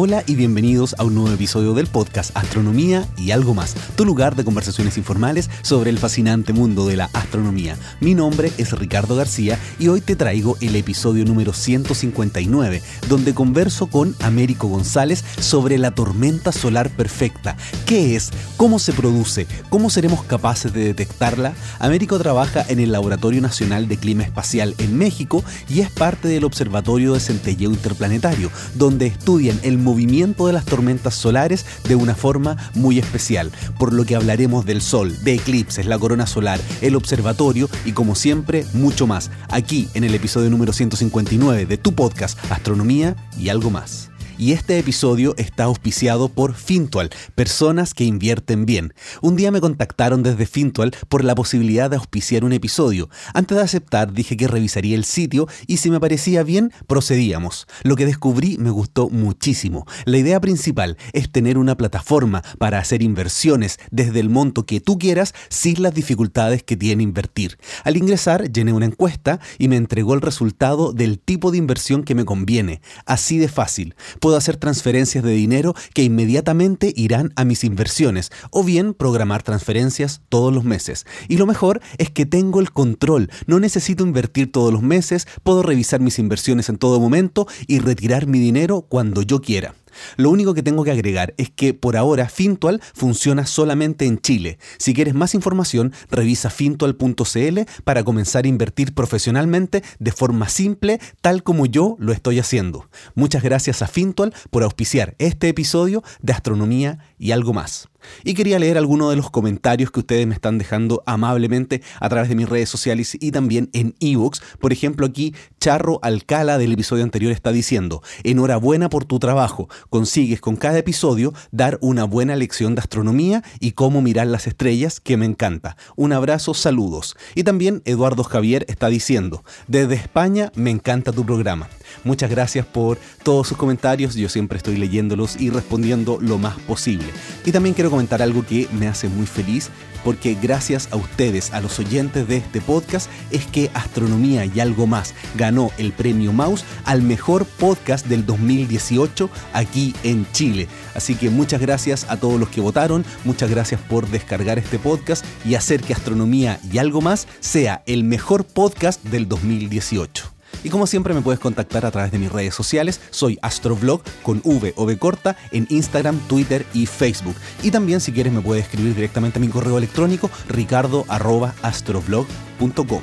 Hola y bienvenidos a un nuevo episodio del podcast Astronomía y algo más, tu lugar de conversaciones informales sobre el fascinante mundo de la astronomía. Mi nombre es Ricardo García y hoy te traigo el episodio número 159, donde converso con Américo González sobre la tormenta solar perfecta. ¿Qué es? ¿Cómo se produce? ¿Cómo seremos capaces de detectarla? Américo trabaja en el Laboratorio Nacional de Clima Espacial en México y es parte del Observatorio de Centelleo Interplanetario, donde estudian el movimiento de las tormentas solares de una forma muy especial, por lo que hablaremos del Sol, de eclipses, la corona solar, el observatorio y como siempre mucho más, aquí en el episodio número 159 de tu podcast Astronomía y algo más y este episodio está auspiciado por Fintual, personas que invierten bien. Un día me contactaron desde Fintual por la posibilidad de auspiciar un episodio. Antes de aceptar dije que revisaría el sitio y si me parecía bien, procedíamos. Lo que descubrí me gustó muchísimo. La idea principal es tener una plataforma para hacer inversiones desde el monto que tú quieras sin las dificultades que tiene invertir. Al ingresar llené una encuesta y me entregó el resultado del tipo de inversión que me conviene. Así de fácil puedo hacer transferencias de dinero que inmediatamente irán a mis inversiones o bien programar transferencias todos los meses. Y lo mejor es que tengo el control, no necesito invertir todos los meses, puedo revisar mis inversiones en todo momento y retirar mi dinero cuando yo quiera. Lo único que tengo que agregar es que por ahora Fintual funciona solamente en Chile. Si quieres más información, revisa fintual.cl para comenzar a invertir profesionalmente de forma simple, tal como yo lo estoy haciendo. Muchas gracias a Fintual por auspiciar este episodio de Astronomía y algo más. Y quería leer algunos de los comentarios que ustedes me están dejando amablemente a través de mis redes sociales y también en ebooks. Por ejemplo, aquí Charro Alcala del episodio anterior está diciendo, enhorabuena por tu trabajo, consigues con cada episodio dar una buena lección de astronomía y cómo mirar las estrellas, que me encanta. Un abrazo, saludos. Y también Eduardo Javier está diciendo, desde España me encanta tu programa. Muchas gracias por todos sus comentarios, yo siempre estoy leyéndolos y respondiendo lo más posible. Y también quiero comentar algo que me hace muy feliz porque gracias a ustedes, a los oyentes de este podcast, es que Astronomía y algo más ganó el premio Mouse al mejor podcast del 2018 aquí en Chile. Así que muchas gracias a todos los que votaron, muchas gracias por descargar este podcast y hacer que Astronomía y algo más sea el mejor podcast del 2018. Y como siempre me puedes contactar a través de mis redes sociales, soy Astrovlog con V o V corta en Instagram, Twitter y Facebook. Y también si quieres me puedes escribir directamente a mi correo electrónico ricardo.astroblog.com.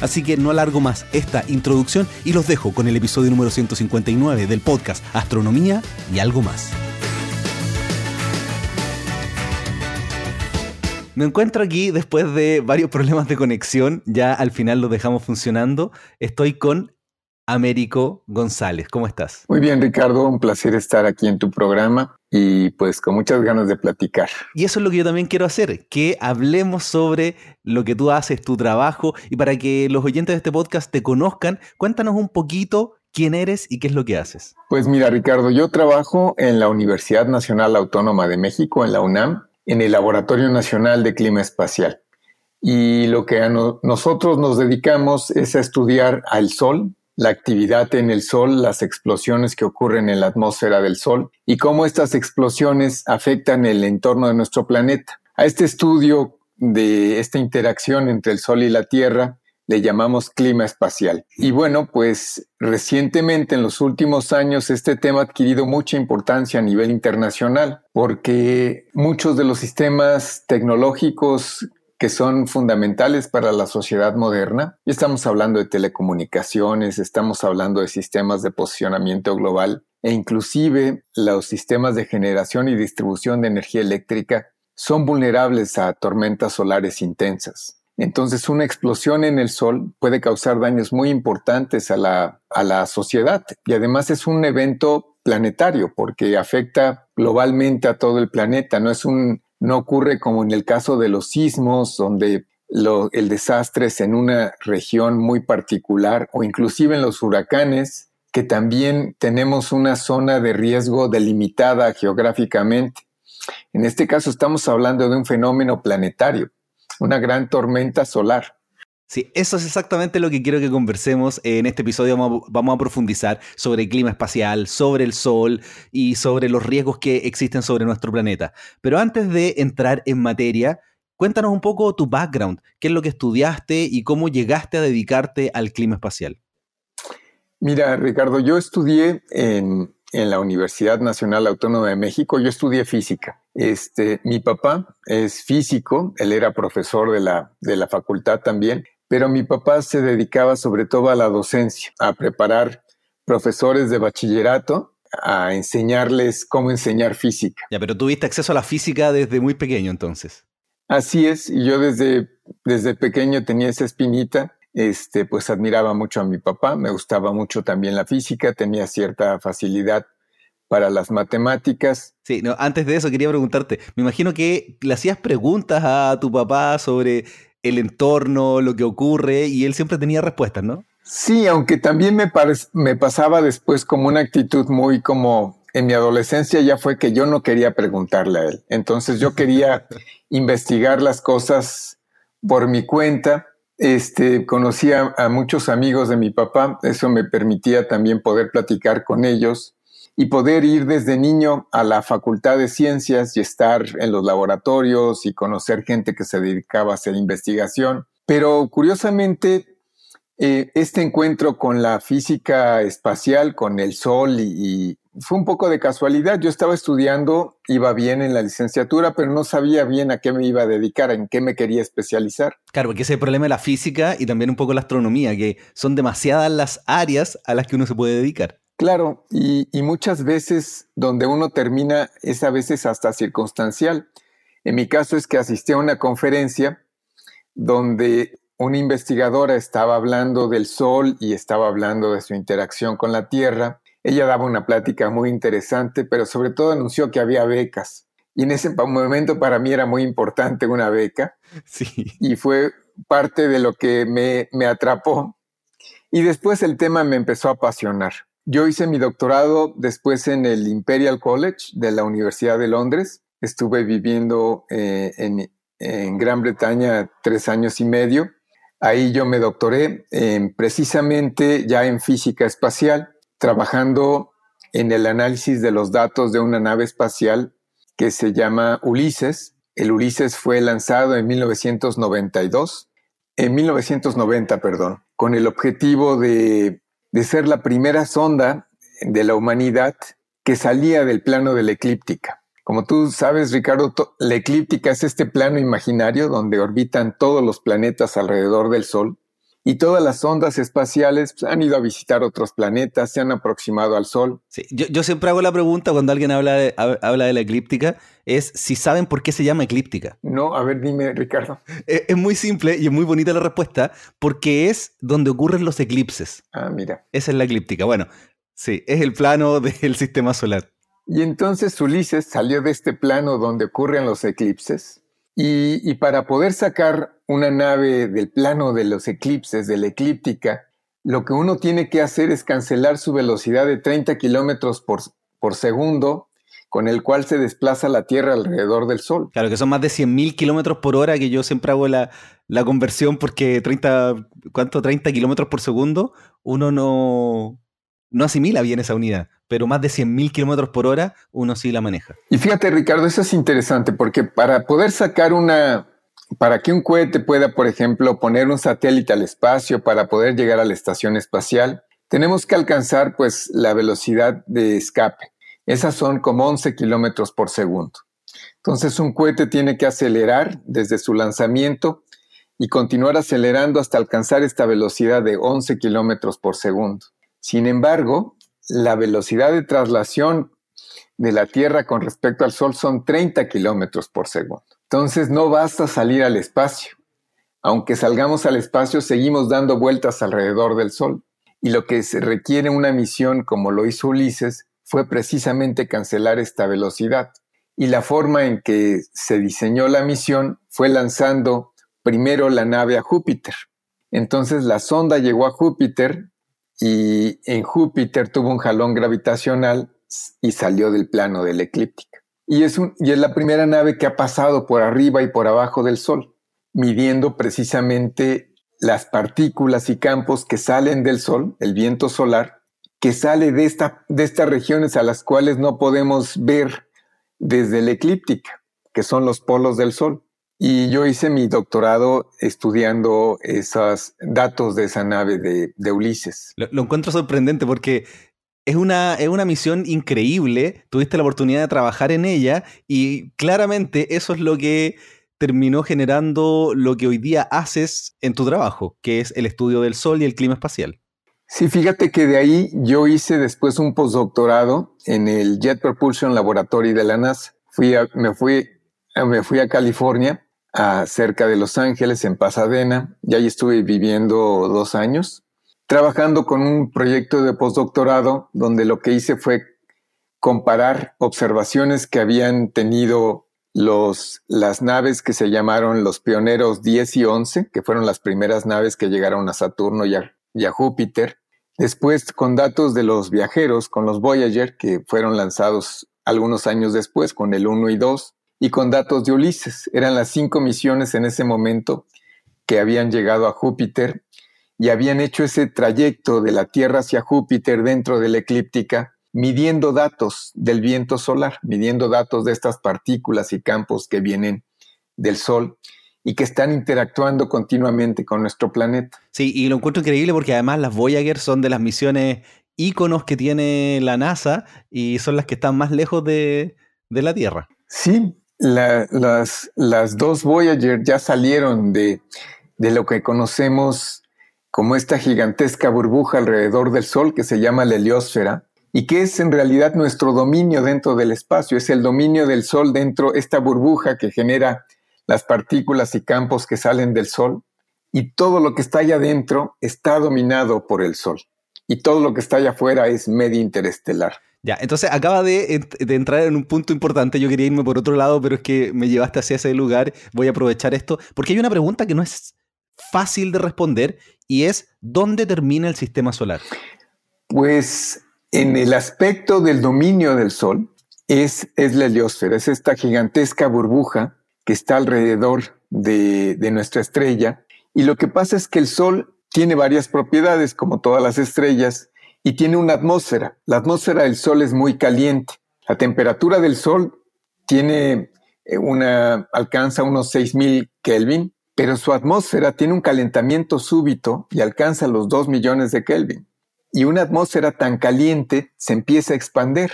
Así que no alargo más esta introducción y los dejo con el episodio número 159 del podcast Astronomía y algo más. Me encuentro aquí después de varios problemas de conexión, ya al final lo dejamos funcionando. Estoy con Américo González. ¿Cómo estás? Muy bien, Ricardo. Un placer estar aquí en tu programa y pues con muchas ganas de platicar. Y eso es lo que yo también quiero hacer, que hablemos sobre lo que tú haces, tu trabajo, y para que los oyentes de este podcast te conozcan, cuéntanos un poquito quién eres y qué es lo que haces. Pues mira, Ricardo, yo trabajo en la Universidad Nacional Autónoma de México, en la UNAM, en el Laboratorio Nacional de Clima Espacial. Y lo que nosotros nos dedicamos es a estudiar al Sol, la actividad en el Sol, las explosiones que ocurren en la atmósfera del Sol y cómo estas explosiones afectan el entorno de nuestro planeta. A este estudio de esta interacción entre el Sol y la Tierra le llamamos clima espacial. Y bueno, pues recientemente en los últimos años este tema ha adquirido mucha importancia a nivel internacional porque muchos de los sistemas tecnológicos que son fundamentales para la sociedad moderna. Y estamos hablando de telecomunicaciones, estamos hablando de sistemas de posicionamiento global e inclusive los sistemas de generación y distribución de energía eléctrica son vulnerables a tormentas solares intensas. Entonces, una explosión en el Sol puede causar daños muy importantes a la, a la sociedad. Y además es un evento planetario porque afecta globalmente a todo el planeta, no es un no ocurre como en el caso de los sismos, donde el desastre es en una región muy particular, o inclusive en los huracanes, que también tenemos una zona de riesgo delimitada geográficamente. En este caso estamos hablando de un fenómeno planetario, una gran tormenta solar. Sí, eso es exactamente lo que quiero que conversemos. En este episodio vamos a, profundizar sobre el clima espacial, sobre el Sol y sobre los riesgos que existen sobre nuestro planeta. Pero antes de entrar en materia, cuéntanos un poco tu background, qué es lo que estudiaste y cómo llegaste a dedicarte al clima espacial. Mira, Ricardo, yo estudié en, en la Universidad Nacional Autónoma de México, yo estudié física. Este, mi papá es físico, él era profesor de la, de la facultad también, pero mi papá se dedicaba sobre todo a la docencia, a preparar profesores de bachillerato, a enseñarles cómo enseñar física. Ya, pero tuviste acceso a la física desde muy pequeño entonces. Así es, y yo desde, desde pequeño tenía esa espinita, este, pues admiraba mucho a mi papá, me gustaba mucho también la física, tenía cierta facilidad para las matemáticas. Sí, no, antes de eso quería preguntarte, me imagino que le hacías preguntas a tu papá sobre el entorno, lo que ocurre, y él siempre tenía respuestas, ¿no? Sí, aunque también me, me pasaba después como una actitud muy como en mi adolescencia ya fue que yo no quería preguntarle a él. Entonces yo quería investigar las cosas por mi cuenta. Este, conocía a muchos amigos de mi papá, eso me permitía también poder platicar con ellos y poder ir desde niño a la Facultad de Ciencias y estar en los laboratorios y conocer gente que se dedicaba a hacer investigación. Pero curiosamente, eh, este encuentro con la física espacial, con el Sol, y, fue un poco de casualidad. Yo estaba estudiando, iba bien en la licenciatura, pero no sabía bien a qué me iba a dedicar, en qué me quería especializar. Claro, porque ese es el problema de la física y también un poco la astronomía, que son demasiadas las áreas a las que uno se puede dedicar. Claro, y, muchas veces donde uno termina es a veces hasta circunstancial. En mi caso es que asistí a una conferencia donde una investigadora estaba hablando del Sol y estaba hablando de su interacción con la Tierra. Ella daba una plática muy interesante, pero sobre todo anunció que había becas. Y en ese momento para mí era muy importante una beca. Sí. Y fue parte de lo que me, me atrapó. Y después el tema me empezó a apasionar. Yo hice mi doctorado después en el Imperial College de la Universidad de Londres. Estuve viviendo eh, en, Gran Bretaña tres años y medio. Ahí yo me doctoré precisamente ya en física espacial, trabajando en el análisis de los datos de una nave espacial que se llama Ulises. El Ulises fue lanzado en 1992, en 1990, perdón, con el objetivo de de ser la primera sonda de la humanidad que salía del plano de la eclíptica. Como tú sabes, Ricardo, la eclíptica es este plano imaginario donde orbitan todos los planetas alrededor del Sol y todas las ondas espaciales pues, han ido a visitar otros planetas, se han aproximado al Sol. Sí, yo, siempre hago la pregunta cuando alguien habla de, habla de la eclíptica, es si saben por qué se llama eclíptica. No, a ver, dime, Ricardo. Es, es, muy simple y es muy bonita la respuesta, porque es donde ocurren los eclipses. Ah, mira. Esa es la eclíptica. Bueno, sí, es el plano del sistema solar. Y entonces Ulises salió de este plano donde ocurren los eclipses y, para poder sacar una nave del plano de los eclipses, de la eclíptica, lo que uno tiene que hacer es cancelar su velocidad de 30 kilómetros por, por segundo, con el cual se desplaza la Tierra alrededor del Sol. Claro, que son más de 100.000 kilómetros por hora, que yo siempre hago la, la conversión porque 30, ¿cuánto? 30 kilómetros por segundo, uno no, no asimila bien esa unidad, pero más de 100.000 kilómetros por hora uno sí la maneja. Y fíjate, Ricardo, eso es interesante porque para poder sacar una, para que un cohete pueda, por ejemplo, poner un satélite al espacio para poder llegar a la estación espacial, tenemos que alcanzar pues la velocidad de escape. Esas son como 11 kilómetros por segundo. Entonces un cohete tiene que acelerar desde su lanzamiento y continuar acelerando hasta alcanzar esta velocidad de 11 kilómetros por segundo. Sin embargo, la velocidad de traslación de la Tierra con respecto al Sol son 30 kilómetros por segundo. Entonces no basta salir al espacio. Aunque salgamos al espacio, seguimos dando vueltas alrededor del Sol. Y lo que se requiere una misión como lo hizo Ulises fue precisamente cancelar esta velocidad. Y la forma en que se diseñó la misión fue lanzando primero la nave a Júpiter. Entonces la sonda llegó a Júpiter y en Júpiter tuvo un jalón gravitacional y salió del plano de la eclíptica. Y es, la primera nave que ha pasado por arriba y por abajo del Sol, midiendo precisamente las partículas y campos que salen del Sol, el viento solar, que sale de, esta, de estas regiones a las cuales no podemos ver desde la eclíptica, que son los polos del Sol. Y yo hice mi doctorado estudiando esos datos de esa nave de, Ulises. Lo, encuentro sorprendente porque es una, es una misión increíble. Tuviste la oportunidad de trabajar en ella y claramente eso es lo que terminó generando lo que hoy día haces en tu trabajo, que es el estudio del Sol y el clima espacial. Sí, fíjate que de ahí yo hice después un postdoctorado en el Jet Propulsion Laboratory de la NASA. Fui me, fui, me fui a California cerca de Los Ángeles, en Pasadena, y ahí estuve viviendo dos años, trabajando con un proyecto de postdoctorado donde lo que hice fue comparar observaciones que habían tenido los, las naves que se llamaron los pioneros 10 y 11, que fueron las primeras naves que llegaron a Saturno y a, y a Júpiter. Después, con datos de los viajeros, con los Voyager, que fueron lanzados algunos años después, con el 1 y 2 y con datos de Ulises. Eran las cinco misiones en ese momento que habían llegado a Júpiter y habían hecho ese trayecto de la Tierra hacia Júpiter dentro de la eclíptica, midiendo datos del viento solar, midiendo datos de estas partículas y campos que vienen del Sol y que están interactuando continuamente con nuestro planeta. Sí, y lo encuentro increíble porque además las Voyager son de las misiones íconos que tiene la NASA y son las que están más lejos de, de la Tierra. Sí, las, las, dos Voyager ya salieron de, de lo que conocemos como esta gigantesca burbuja alrededor del Sol que se llama la heliosfera y que es en realidad nuestro dominio dentro del espacio, es el dominio del Sol dentro de esta burbuja que genera las partículas y campos que salen del Sol y todo lo que está allá adentro está dominado por el Sol y todo lo que está allá afuera es medio interestelar. Ya, entonces acaba de, entrar en un punto importante. Yo quería irme por otro lado, pero es que me llevaste hacia ese lugar. Voy a aprovechar esto, porque hay una pregunta que no es fácil de responder y es: ¿dónde termina el sistema solar? Pues en el aspecto del dominio del Sol es, es la heliosfera, es esta gigantesca burbuja que está alrededor de, de nuestra estrella. Y lo que pasa es que el Sol tiene varias propiedades, como todas las estrellas, y tiene una atmósfera. La atmósfera del Sol es muy caliente. La temperatura del Sol tiene eh, una, alcanza unos 6000 Kelvin, pero su atmósfera tiene un calentamiento súbito y alcanza los 2 millones de Kelvin. Y una atmósfera tan caliente se empieza a expander.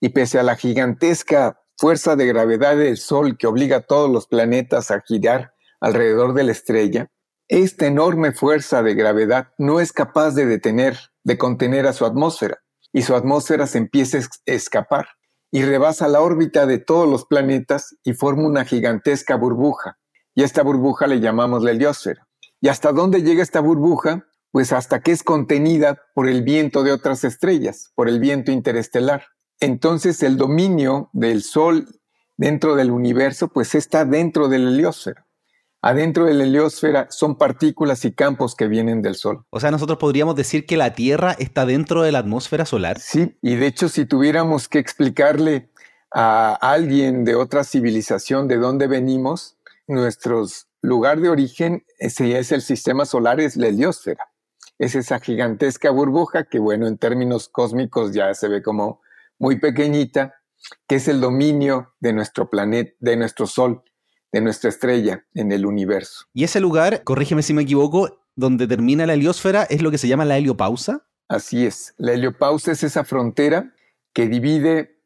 Y pese a la gigantesca fuerza de gravedad del Sol que obliga a todos los planetas a girar alrededor de la estrella, esta enorme fuerza de gravedad no es capaz de detener de contener a su atmósfera y su atmósfera se empieza a escapar y rebasa la órbita de todos los planetas y forma una gigantesca burbuja. Y a esta burbuja le llamamos la heliosfera. ¿Y hasta dónde llega esta burbuja? Pues hasta que es contenida por el viento de otras estrellas, por el viento interestelar. Entonces el dominio del Sol dentro del universo pues está dentro de la heliosfera. Adentro de la heliosfera son partículas y campos que vienen del Sol. O sea, nosotros podríamos decir que la Tierra está dentro de la atmósfera solar. Sí, y de hecho si tuviéramos que explicarle a alguien de otra civilización de dónde venimos, nuestro lugar de origen ese es el sistema solar, es la heliosfera. Es esa gigantesca burbuja que, bueno, en términos cósmicos ya se ve como muy pequeñita, que es el dominio de nuestro planeta, de nuestro Sol de nuestra estrella en el universo. Y ese lugar, corrígeme si me equivoco, donde termina la heliosfera, es lo que se llama la heliopausa. Así es. La heliopausa es esa frontera que divide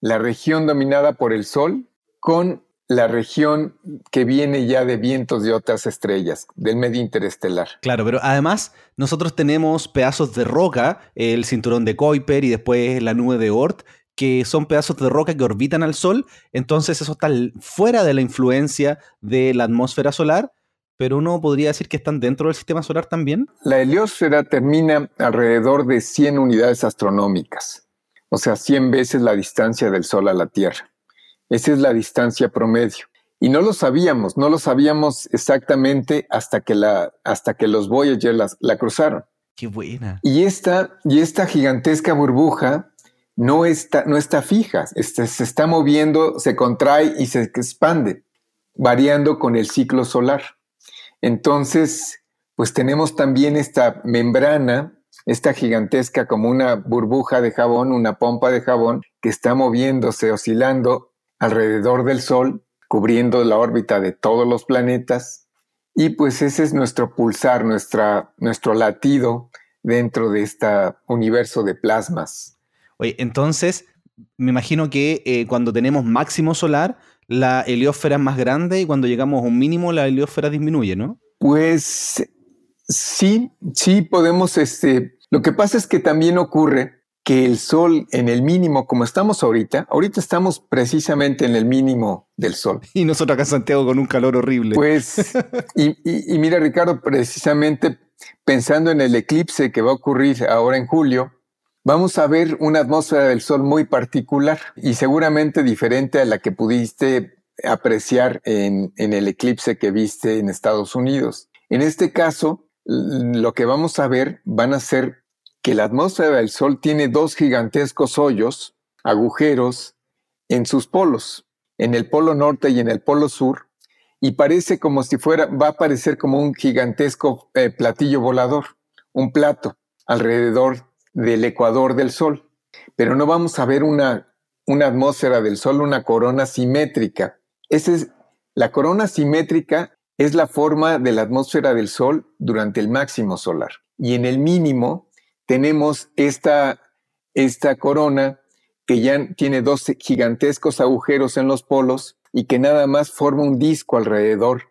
la región dominada por el Sol con la región que viene ya de vientos de otras estrellas, del medio interestelar. Claro, pero además nosotros tenemos pedazos de roca, el cinturón de Kuiper y después la nube de Oort, que son pedazos de roca que orbitan al Sol, entonces eso está fuera de la influencia de la atmósfera solar, pero uno podría decir que están dentro del sistema solar también. La heliosfera termina alrededor de 100 unidades astronómicas, o sea, 100 veces la distancia del Sol a la Tierra. Esa es la distancia promedio. Y no lo sabíamos, no lo sabíamos exactamente hasta que, la, hasta que los Voyager la cruzaron. Qué buena. Y esta, y esta gigantesca burbuja no está, no está fija, este, se está moviendo, se contrae y se expande, variando con el ciclo solar. Entonces, pues tenemos también esta membrana, esta gigantesca como una burbuja de jabón, una pompa de jabón que está moviéndose, oscilando alrededor del Sol, cubriendo la órbita de todos los planetas. Y pues ese es nuestro pulsar, nuestra, nuestro latido dentro de este universo de plasmas. Oye, entonces, me imagino que eh, cuando tenemos máximo solar, la heliosfera es más grande y cuando llegamos a un mínimo, la heliosfera disminuye, ¿no? Pues sí, sí podemos, este, lo que pasa es que también ocurre que el Sol en el mínimo, como estamos ahorita, ahorita estamos precisamente en el mínimo del Sol. Y nosotros acá en Santiago con un calor horrible. Pues, y, y mira Ricardo, precisamente pensando en el eclipse que va a ocurrir ahora en julio, vamos a ver una atmósfera del Sol muy particular y seguramente diferente a la que pudiste apreciar en, el eclipse que viste en Estados Unidos. En este caso, lo que vamos a ver van a ser que la atmósfera del Sol tiene dos gigantescos hoyos, agujeros, en sus polos, en el polo norte y en el polo sur, y parece como si fuera, va a parecer como un gigantesco eh, platillo volador, un plato alrededor del ecuador del Sol. Pero no vamos a ver una, una atmósfera del Sol, una corona simétrica. Esa es, la corona simétrica es la forma de la atmósfera del Sol durante el máximo solar. Y en el mínimo tenemos esta, esta corona que ya tiene dos gigantescos agujeros en los polos y que nada más forma un disco alrededor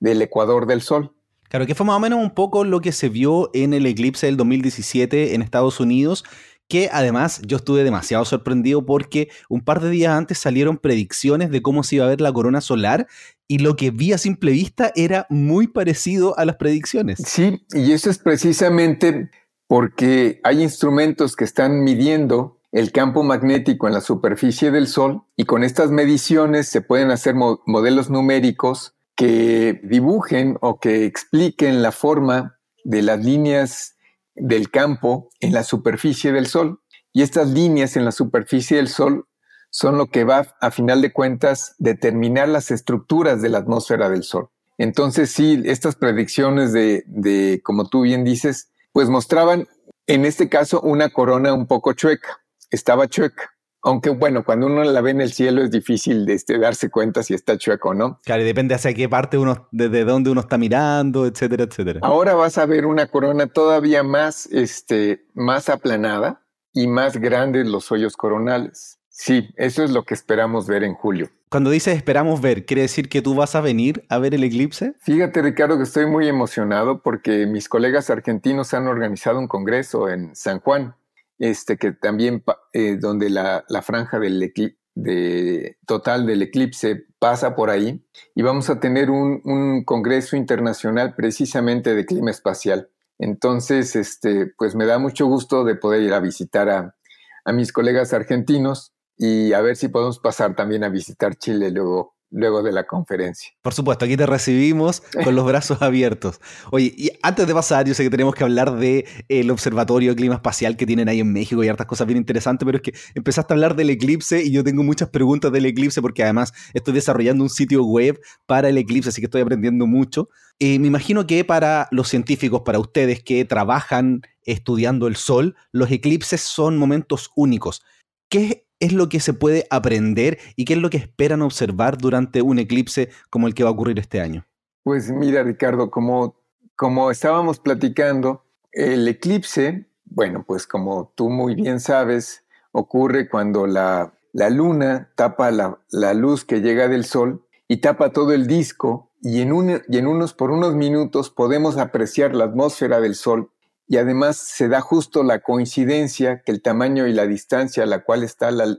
del ecuador del Sol. Claro, que fue más o menos un poco lo que se vio en el eclipse del 2017 en Estados Unidos, que además yo estuve demasiado sorprendido porque un par de días antes salieron predicciones de cómo se iba a ver la corona solar y lo que vi a simple vista era muy parecido a las predicciones. Sí, y eso es precisamente porque hay instrumentos que están midiendo el campo magnético en la superficie del Sol y con estas mediciones se pueden hacer modelos numéricos que dibujen o que expliquen la forma de las líneas del campo en la superficie del Sol. Y estas líneas en la superficie del Sol son lo que va, a final de cuentas, determinar las estructuras de la atmósfera del Sol. Entonces, sí, estas predicciones de, de, como tú bien dices, pues mostraban, en este caso, una corona un poco chueca. Estaba chueca. Aunque bueno, cuando uno la ve en el cielo es difícil de este, darse cuenta si está chueco o no. Claro, y depende hacia qué parte uno, desde dónde uno está mirando, etcétera, etcétera. Ahora vas a ver una corona todavía más, este, más aplanada y más grandes los hoyos coronales. Sí, eso es lo que esperamos ver en julio. Cuando dices esperamos ver, ¿quiere decir que tú vas a venir a ver el eclipse? Fíjate, Ricardo, que estoy muy emocionado porque mis colegas argentinos han organizado un congreso en San Juan este, que también eh, donde la, franja del de, total del eclipse pasa por ahí y vamos a tener un, congreso internacional precisamente de clima espacial. Entonces, este, pues me da mucho gusto de poder ir a visitar a, a mis colegas argentinos y a ver si podemos pasar también a visitar Chile luego luego de la conferencia. Por supuesto, aquí te recibimos con los brazos abiertos. Oye, y antes de pasar, yo sé que tenemos que hablar del el Observatorio de Clima Espacial que tienen ahí en México y hartas cosas bien interesantes, pero es que empezaste a hablar del eclipse y yo tengo muchas preguntas del eclipse porque además estoy desarrollando un sitio web para el eclipse, así que estoy aprendiendo mucho. Y me imagino que para los científicos, para ustedes que trabajan estudiando el Sol, los eclipses son momentos únicos. ¿Qué es lo que se puede aprender y qué es lo que esperan observar durante un eclipse como el que va a ocurrir este año? Pues mira, Ricardo, como, como estábamos platicando, el eclipse, bueno, pues como tú muy bien sabes, ocurre cuando la, la luna tapa la, la, luz que llega del sol y tapa todo el disco y en, un, y en unos por unos minutos podemos apreciar la atmósfera del sol y además se da justo la coincidencia que el tamaño y la distancia a la cual está la,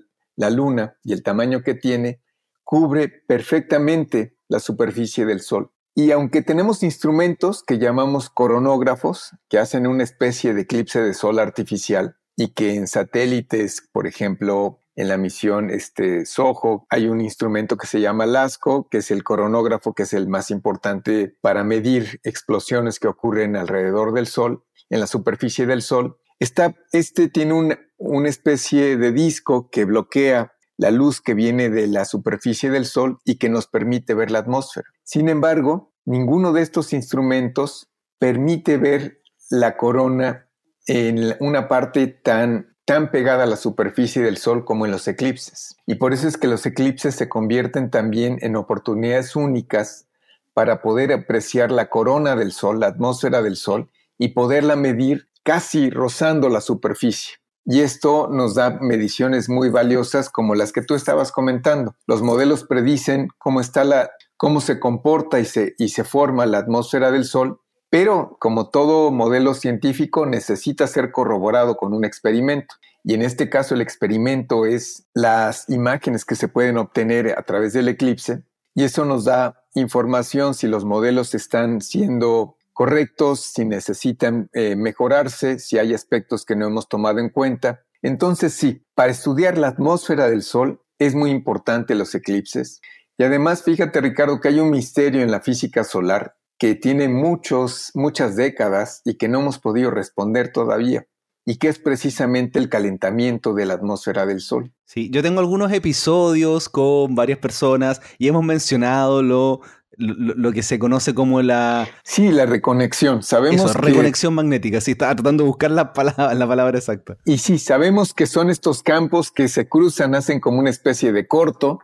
Luna y el tamaño que tiene cubre perfectamente la superficie del Sol. Y aunque tenemos instrumentos que llamamos coronógrafos, que hacen una especie de eclipse de sol artificial, y que en satélites, por ejemplo, en la misión este, SOHO, hay un instrumento que se llama LASCO, que es el coronógrafo, que es el más importante para medir explosiones que ocurren alrededor del Sol en la superficie del Sol, este tiene una especie de disco que bloquea la luz que viene de la superficie del Sol y que nos permite ver la atmósfera. Sin embargo, ninguno de estos instrumentos permite ver la corona en una parte tan, tan pegada a la superficie del Sol como en los eclipses. Y por eso es que los eclipses se convierten también en oportunidades únicas para poder apreciar la corona del Sol, la atmósfera del Sol, y poderla medir casi rozando la superficie. Y esto nos da mediciones muy valiosas como las que tú estabas comentando. Los modelos predicen cómo está la, cómo se comporta y se, y se forma la atmósfera del Sol, pero como todo modelo científico necesita ser corroborado con un experimento. Y en este caso el experimento es las imágenes que se pueden obtener a través del eclipse y eso nos da información si los modelos están siendo correctos, si necesitan eh, mejorarse, si hay aspectos que no hemos tomado en cuenta. Entonces sí, para estudiar la atmósfera del Sol es muy importante los eclipses. Y además, fíjate Ricardo, que hay un misterio en la física solar que tiene muchos, muchas décadas y que no hemos podido responder todavía y que es precisamente el calentamiento de la atmósfera del Sol. Sí, yo tengo algunos episodios con varias personas y hemos mencionado lo lo, que se conoce como la... Sí, la reconexión. Sabemos Eso, reconexión magnética. Sí, estaba tratando de buscar la palabra, la palabra exacta. Y sí, sabemos que son estos campos que se cruzan, hacen como una especie de corto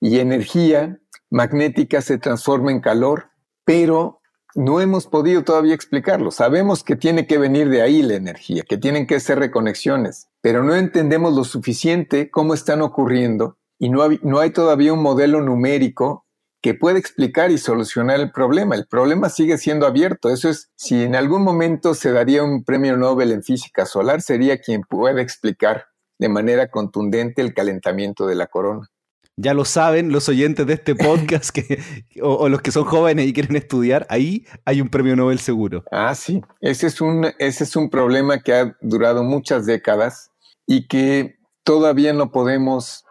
y energía magnética se transforma en calor, pero no hemos podido todavía explicarlo. Sabemos que tiene que venir de ahí la energía, que tienen que ser reconexiones, pero no entendemos lo suficiente cómo están ocurriendo y no, no hay todavía un modelo numérico que puede explicar y solucionar el problema. El problema sigue siendo abierto. Eso es, si en algún momento se daría un premio Nobel en física solar, sería quien pueda explicar de manera contundente el calentamiento de la corona. Ya lo saben los oyentes de este podcast que, o, los que son jóvenes y quieren estudiar, ahí hay un premio Nobel seguro. Ah, sí. Ese es un, ese es un problema que ha durado muchas décadas y que todavía no podemos,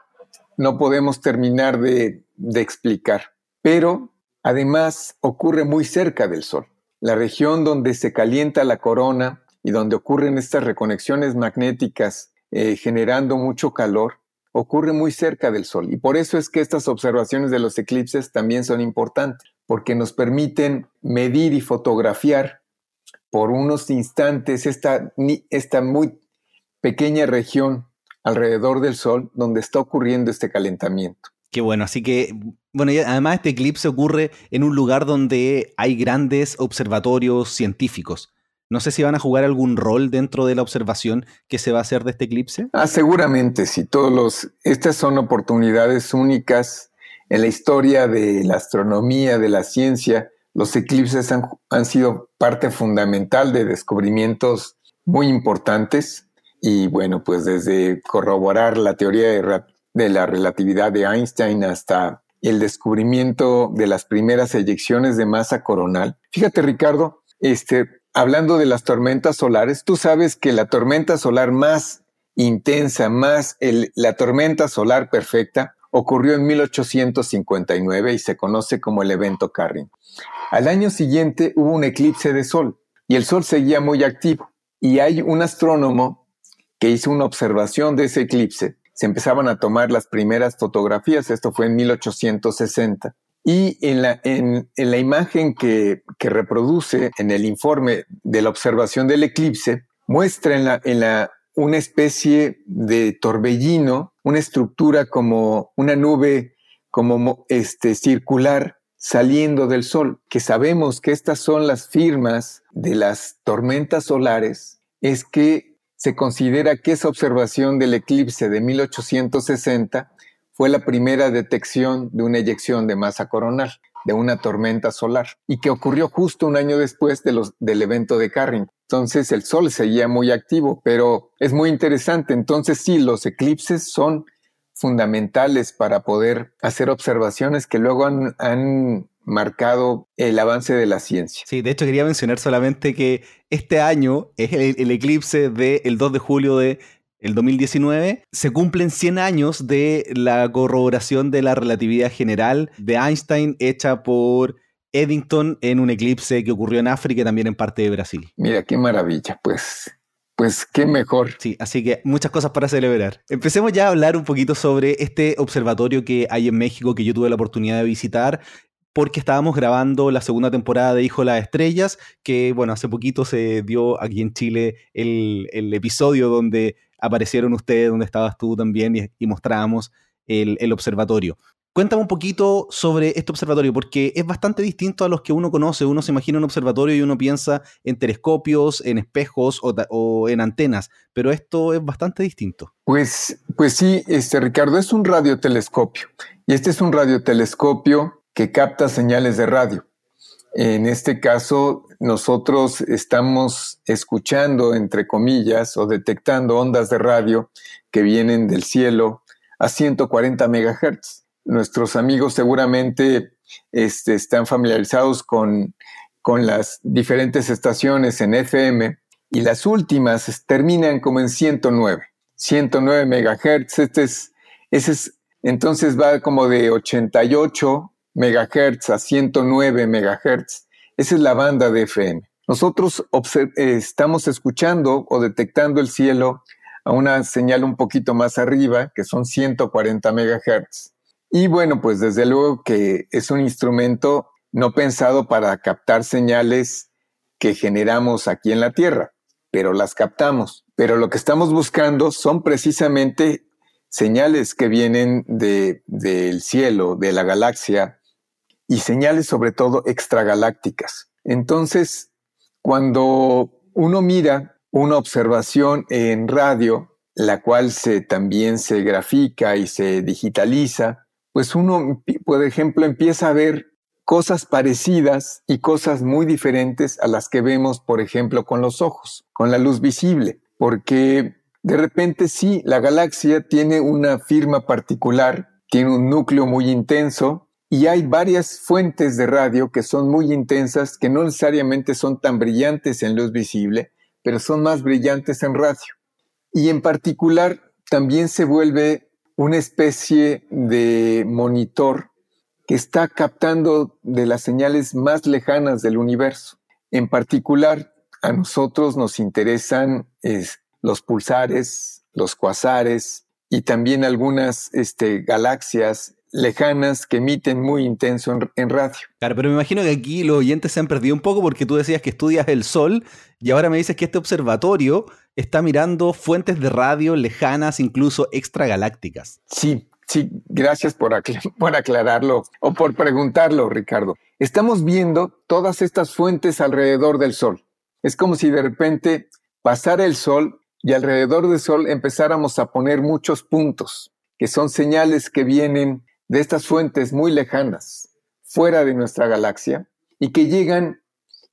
no podemos terminar de, de explicar pero además ocurre muy cerca del Sol. La región donde se calienta la corona y donde ocurren estas reconexiones magnéticas eh, generando mucho calor, ocurre muy cerca del Sol. Y por eso es que estas observaciones de los eclipses también son importantes, porque nos permiten medir y fotografiar por unos instantes esta, esta muy pequeña región alrededor del Sol donde está ocurriendo este calentamiento. Qué bueno, así que, bueno, además este eclipse ocurre en un lugar donde hay grandes observatorios científicos. No sé si van a jugar algún rol dentro de la observación que se va a hacer de este eclipse. Ah, seguramente, sí. Todos los, estas son oportunidades únicas en la historia de la astronomía, de la ciencia. Los eclipses han, han sido parte fundamental de descubrimientos muy importantes. Y bueno, pues desde corroborar la teoría de de la relatividad de Einstein hasta el descubrimiento de las primeras eyecciones de masa coronal. Fíjate, Ricardo, este, hablando de las tormentas solares, tú sabes que la tormenta solar más intensa, más la tormenta solar perfecta, ocurrió en 1859 y se conoce como el evento Carring. Al año siguiente hubo un eclipse de sol y el sol seguía muy activo. Y hay un astrónomo que hizo una observación de ese eclipse se empezaban a tomar las primeras fotografías, esto fue en 1860. Y en la, en, la imagen que, que, reproduce en el informe de la observación del eclipse, muestra en la, en la, una especie de torbellino, una estructura como una nube como este, circular saliendo del sol, que sabemos que estas son las firmas de las tormentas solares, es que se considera que esa observación del eclipse de 1860 fue la primera detección de una eyección de masa coronal, de una tormenta solar, y que ocurrió justo un año después del evento de Carrington. Entonces el Sol seguía muy activo, pero es muy interesante. Entonces sí, los eclipses son fundamentales para poder hacer observaciones que luego han, han marcado el avance de la ciencia. Sí, de hecho quería mencionar solamente que este año es el, eclipse del 2 de julio de el 2019, se cumplen 100 años de la corroboración de la relatividad general de Einstein hecha por Eddington en un eclipse que ocurrió en África y también en parte de Brasil. Mira, qué maravilla, pues pues qué mejor. Sí, así que muchas cosas para celebrar. Empecemos ya a hablar un poquito sobre este observatorio que hay en México que yo tuve la oportunidad de visitar porque estábamos grabando la segunda temporada de Hijo de las Estrellas, que bueno, hace poquito se dio aquí en Chile el, episodio donde aparecieron ustedes, donde estabas tú también y, mostrábamos el, el observatorio. Cuéntame un poquito sobre este observatorio, porque es bastante distinto a los que uno conoce. Uno se imagina un observatorio y uno piensa en telescopios, en espejos o, en antenas, pero esto es bastante distinto. Pues, pues sí, este, Ricardo, es un radiotelescopio. Y este es un radiotelescopio que capta señales de radio. En este caso, nosotros estamos escuchando, entre comillas, o detectando ondas de radio que vienen del cielo a 140 megahertz nuestros amigos seguramente este, están familiarizados con, con las diferentes estaciones en FM y las últimas terminan como en 109, 109 megahertz. Este es, ese es, entonces va como de 88 megahertz a 109 megahertz. Esa es la banda de FM. Nosotros estamos escuchando o detectando el cielo a una señal un poquito más arriba, que son 140 megahertz. Y bueno, pues desde luego que es un instrumento no pensado para captar señales que generamos aquí en la Tierra, pero las captamos. Pero lo que estamos buscando son precisamente señales que vienen del cielo, de la galaxia, y señales sobre todo extragalácticas. Entonces, cuando uno mira una observación en radio, la cual se, también se grafica y se digitaliza, pues uno, por ejemplo, empieza a ver cosas parecidas y cosas muy diferentes a las que vemos, por ejemplo, con los ojos, con la luz visible, porque de repente sí, la galaxia tiene una firma particular, tiene un núcleo muy intenso y hay varias fuentes de radio que son muy intensas, que no necesariamente son tan brillantes en luz visible, pero son más brillantes en radio. Y en particular también se vuelve una especie de monitor que está captando de las señales más lejanas del universo. En particular, a nosotros nos interesan los pulsares, los cuasares y también algunas este, galaxias lejanas que emiten muy intenso en, radio. Claro, pero me imagino que aquí los oyentes se han perdido un poco porque tú decías que estudias el Sol y ahora me dices que este observatorio está mirando fuentes de radio lejanas, incluso extragalácticas. Sí, sí, gracias por, por aclararlo o por preguntarlo, Ricardo. Estamos viendo todas estas fuentes alrededor del Sol. Es como si de repente pasara el Sol y alrededor del Sol empezáramos a poner muchos puntos, que son señales que vienen de estas fuentes muy lejanas, fuera de nuestra galaxia, y que llegan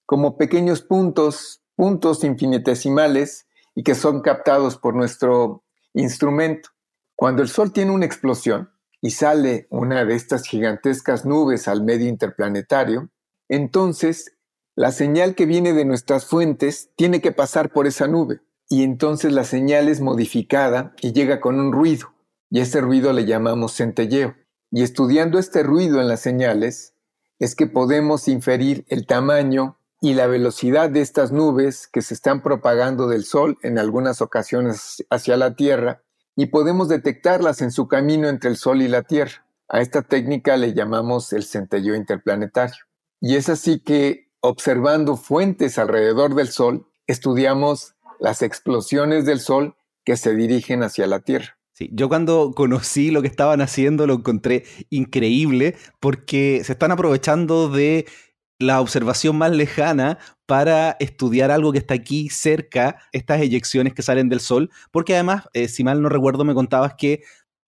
como pequeños puntos, puntos infinitesimales, y que son captados por nuestro instrumento. Cuando el Sol tiene una explosión y sale una de estas gigantescas nubes al medio interplanetario, entonces la señal que viene de nuestras fuentes tiene que pasar por esa nube y entonces la señal es modificada y llega con un ruido y ese ruido le llamamos centelleo. Y estudiando este ruido en las señales, es que podemos inferir el tamaño y la velocidad de estas nubes que se están propagando del Sol en algunas ocasiones hacia la Tierra y podemos detectarlas en su camino entre el Sol y la Tierra. A esta técnica le llamamos el centelleo interplanetario. Y es así que, observando fuentes alrededor del Sol, estudiamos las explosiones del Sol que se dirigen hacia la Tierra. Sí, yo cuando conocí lo que estaban haciendo lo encontré increíble porque se están aprovechando de la observación más lejana para estudiar algo que está aquí cerca, estas eyecciones que salen del Sol, porque además, eh, si mal no recuerdo, me contabas que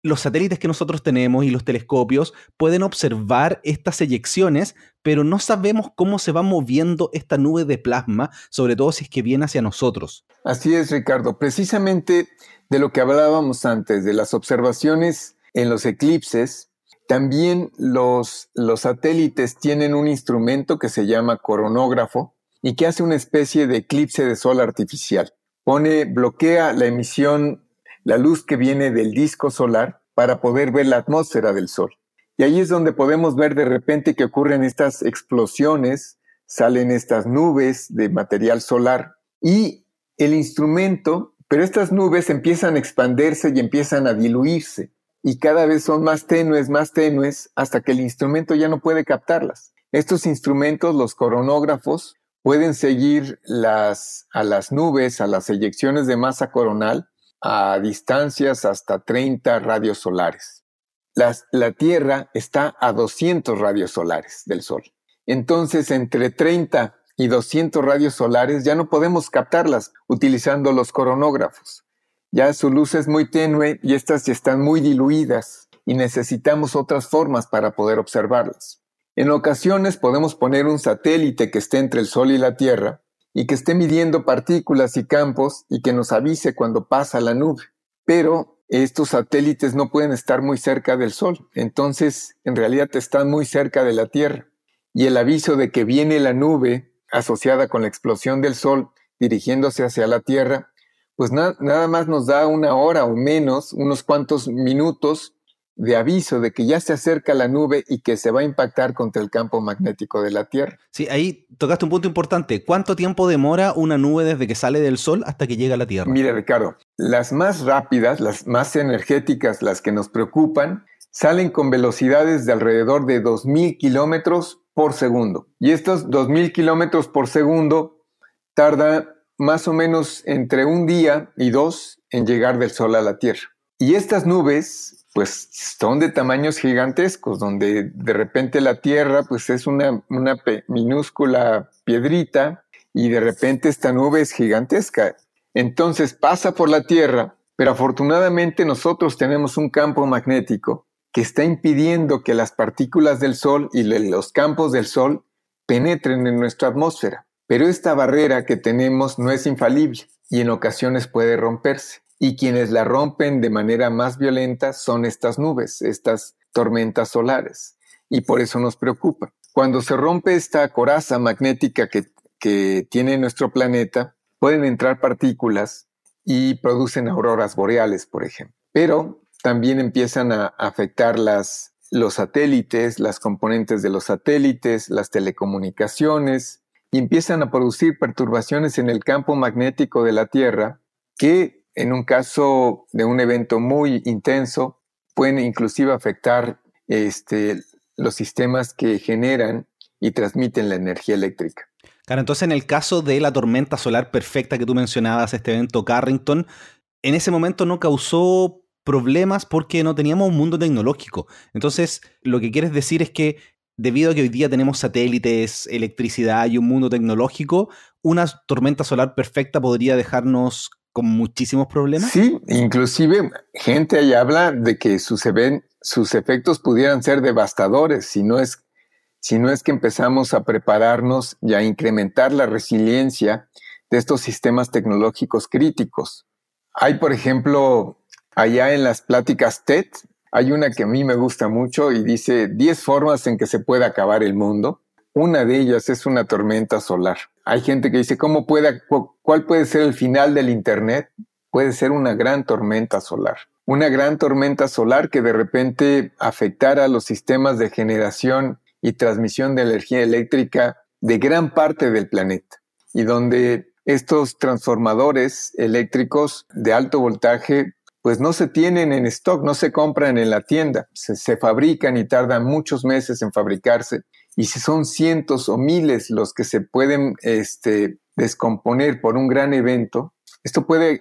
los satélites que nosotros tenemos y los telescopios pueden observar estas eyecciones, pero no sabemos cómo se va moviendo esta nube de plasma, sobre todo si es que viene hacia nosotros. Así es, Ricardo. Precisamente de lo que hablábamos antes, de las observaciones en los eclipses, también los, satélites tienen un instrumento que se llama coronógrafo y que hace una especie de eclipse de sol artificial. Pone, bloquea la emisión, la luz que viene del disco solar para poder ver la atmósfera del sol. Y ahí es donde podemos ver de repente que ocurren estas explosiones, salen estas nubes de material solar y el instrumento pero estas nubes empiezan a expandirse y empiezan a diluirse. y cada vez son más tenues, más tenues, hasta que el instrumento ya no puede captarlas. Estos instrumentos, los coronógrafos, pueden seguir a las nubes, a las eyecciones de masa coronal, a distancias hasta 30 radios solares. la Tierra está a 200 radios solares del Sol. Entonces, entre 30 y 200 radios solares ya no podemos captarlas utilizando los coronógrafos. Ya su luz es muy tenue y estas ya están muy diluidas y necesitamos otras formas para poder observarlas. En ocasiones podemos poner un satélite que esté entre el Sol y la Tierra y que esté midiendo partículas y campos y que nos avise cuando pasa la nube. Pero estos satélites no pueden estar muy cerca del Sol, entonces en realidad están muy cerca de la Tierra. Y el aviso de que viene la nube asociada con la explosión del Sol dirigiéndose hacia la Tierra pues nada más nos da una hora o menos, unos cuantos minutos de aviso de que ya se acerca la nube y que se va a impactar contra el campo magnético de la Tierra. Sí, ahí tocaste un punto importante. ¿Cuánto tiempo demora una nube desde que sale del Sol hasta que llega a la Tierra? Mire, Ricardo, las más rápidas, las más energéticas, las que nos preocupan, salen con velocidades de alrededor de 2.000 kilómetros por segundo. Y estos 2.000 kilómetros por segundo tarda más o menos entre un día y dos en llegar del Sol a la Tierra. Y estas nubes, pues son de tamaños gigantescos, donde de repente la Tierra, pues es una, una minúscula piedrita y de repente esta nube es gigantesca. Entonces pasa por la Tierra, pero afortunadamente nosotros tenemos un campo magnético que está impidiendo que las partículas del Sol y los campos del Sol penetren en nuestra atmósfera. Pero esta barrera que tenemos no es infalible y en ocasiones puede romperse. Y quienes la rompen de manera más violenta son estas nubes, estas tormentas solares. Y por eso nos preocupa. Cuando se rompe esta coraza magnética que, tiene nuestro planeta, pueden entrar partículas y producen auroras boreales, por ejemplo. Pero también empiezan a afectar las, los satélites, las componentes de los satélites, las telecomunicaciones, y empiezan a producir perturbaciones en el campo magnético de la Tierra que en un caso de un evento muy intenso pueden inclusive afectar este, los sistemas que generan y transmiten la energía eléctrica. Claro, entonces en el caso de la tormenta solar perfecta que tú mencionabas, este evento Carrington, en ese momento no causó problemas porque no teníamos un mundo tecnológico. Entonces, lo que quieres decir es que debido a que hoy día tenemos satélites, electricidad y un mundo tecnológico, una tormenta solar perfecta podría dejarnos con muchísimos problemas. Sí, inclusive gente ahí habla de que sus, sus efectos pudieran ser devastadores si no, es, si no es que empezamos a prepararnos y a incrementar la resiliencia de estos sistemas tecnológicos críticos. Hay, por ejemplo, allá en las pláticas TED, hay una que a mí me gusta mucho y dice 10 formas en que se puede acabar el mundo. Una de ellas es una tormenta solar. Hay gente que dice, ¿cómo puede, ¿cuál puede ser el final del Internet? Puede ser una gran tormenta solar. Una gran tormenta solar que de repente afectara los sistemas de generación y transmisión de energía eléctrica de gran parte del planeta y donde estos transformadores eléctricos de alto voltaje pues no se tienen en stock, no se compran en la tienda, se, fabrican y tardan muchos meses en fabricarse. Y si son cientos o miles los que se pueden este, descomponer por un gran evento, esto puede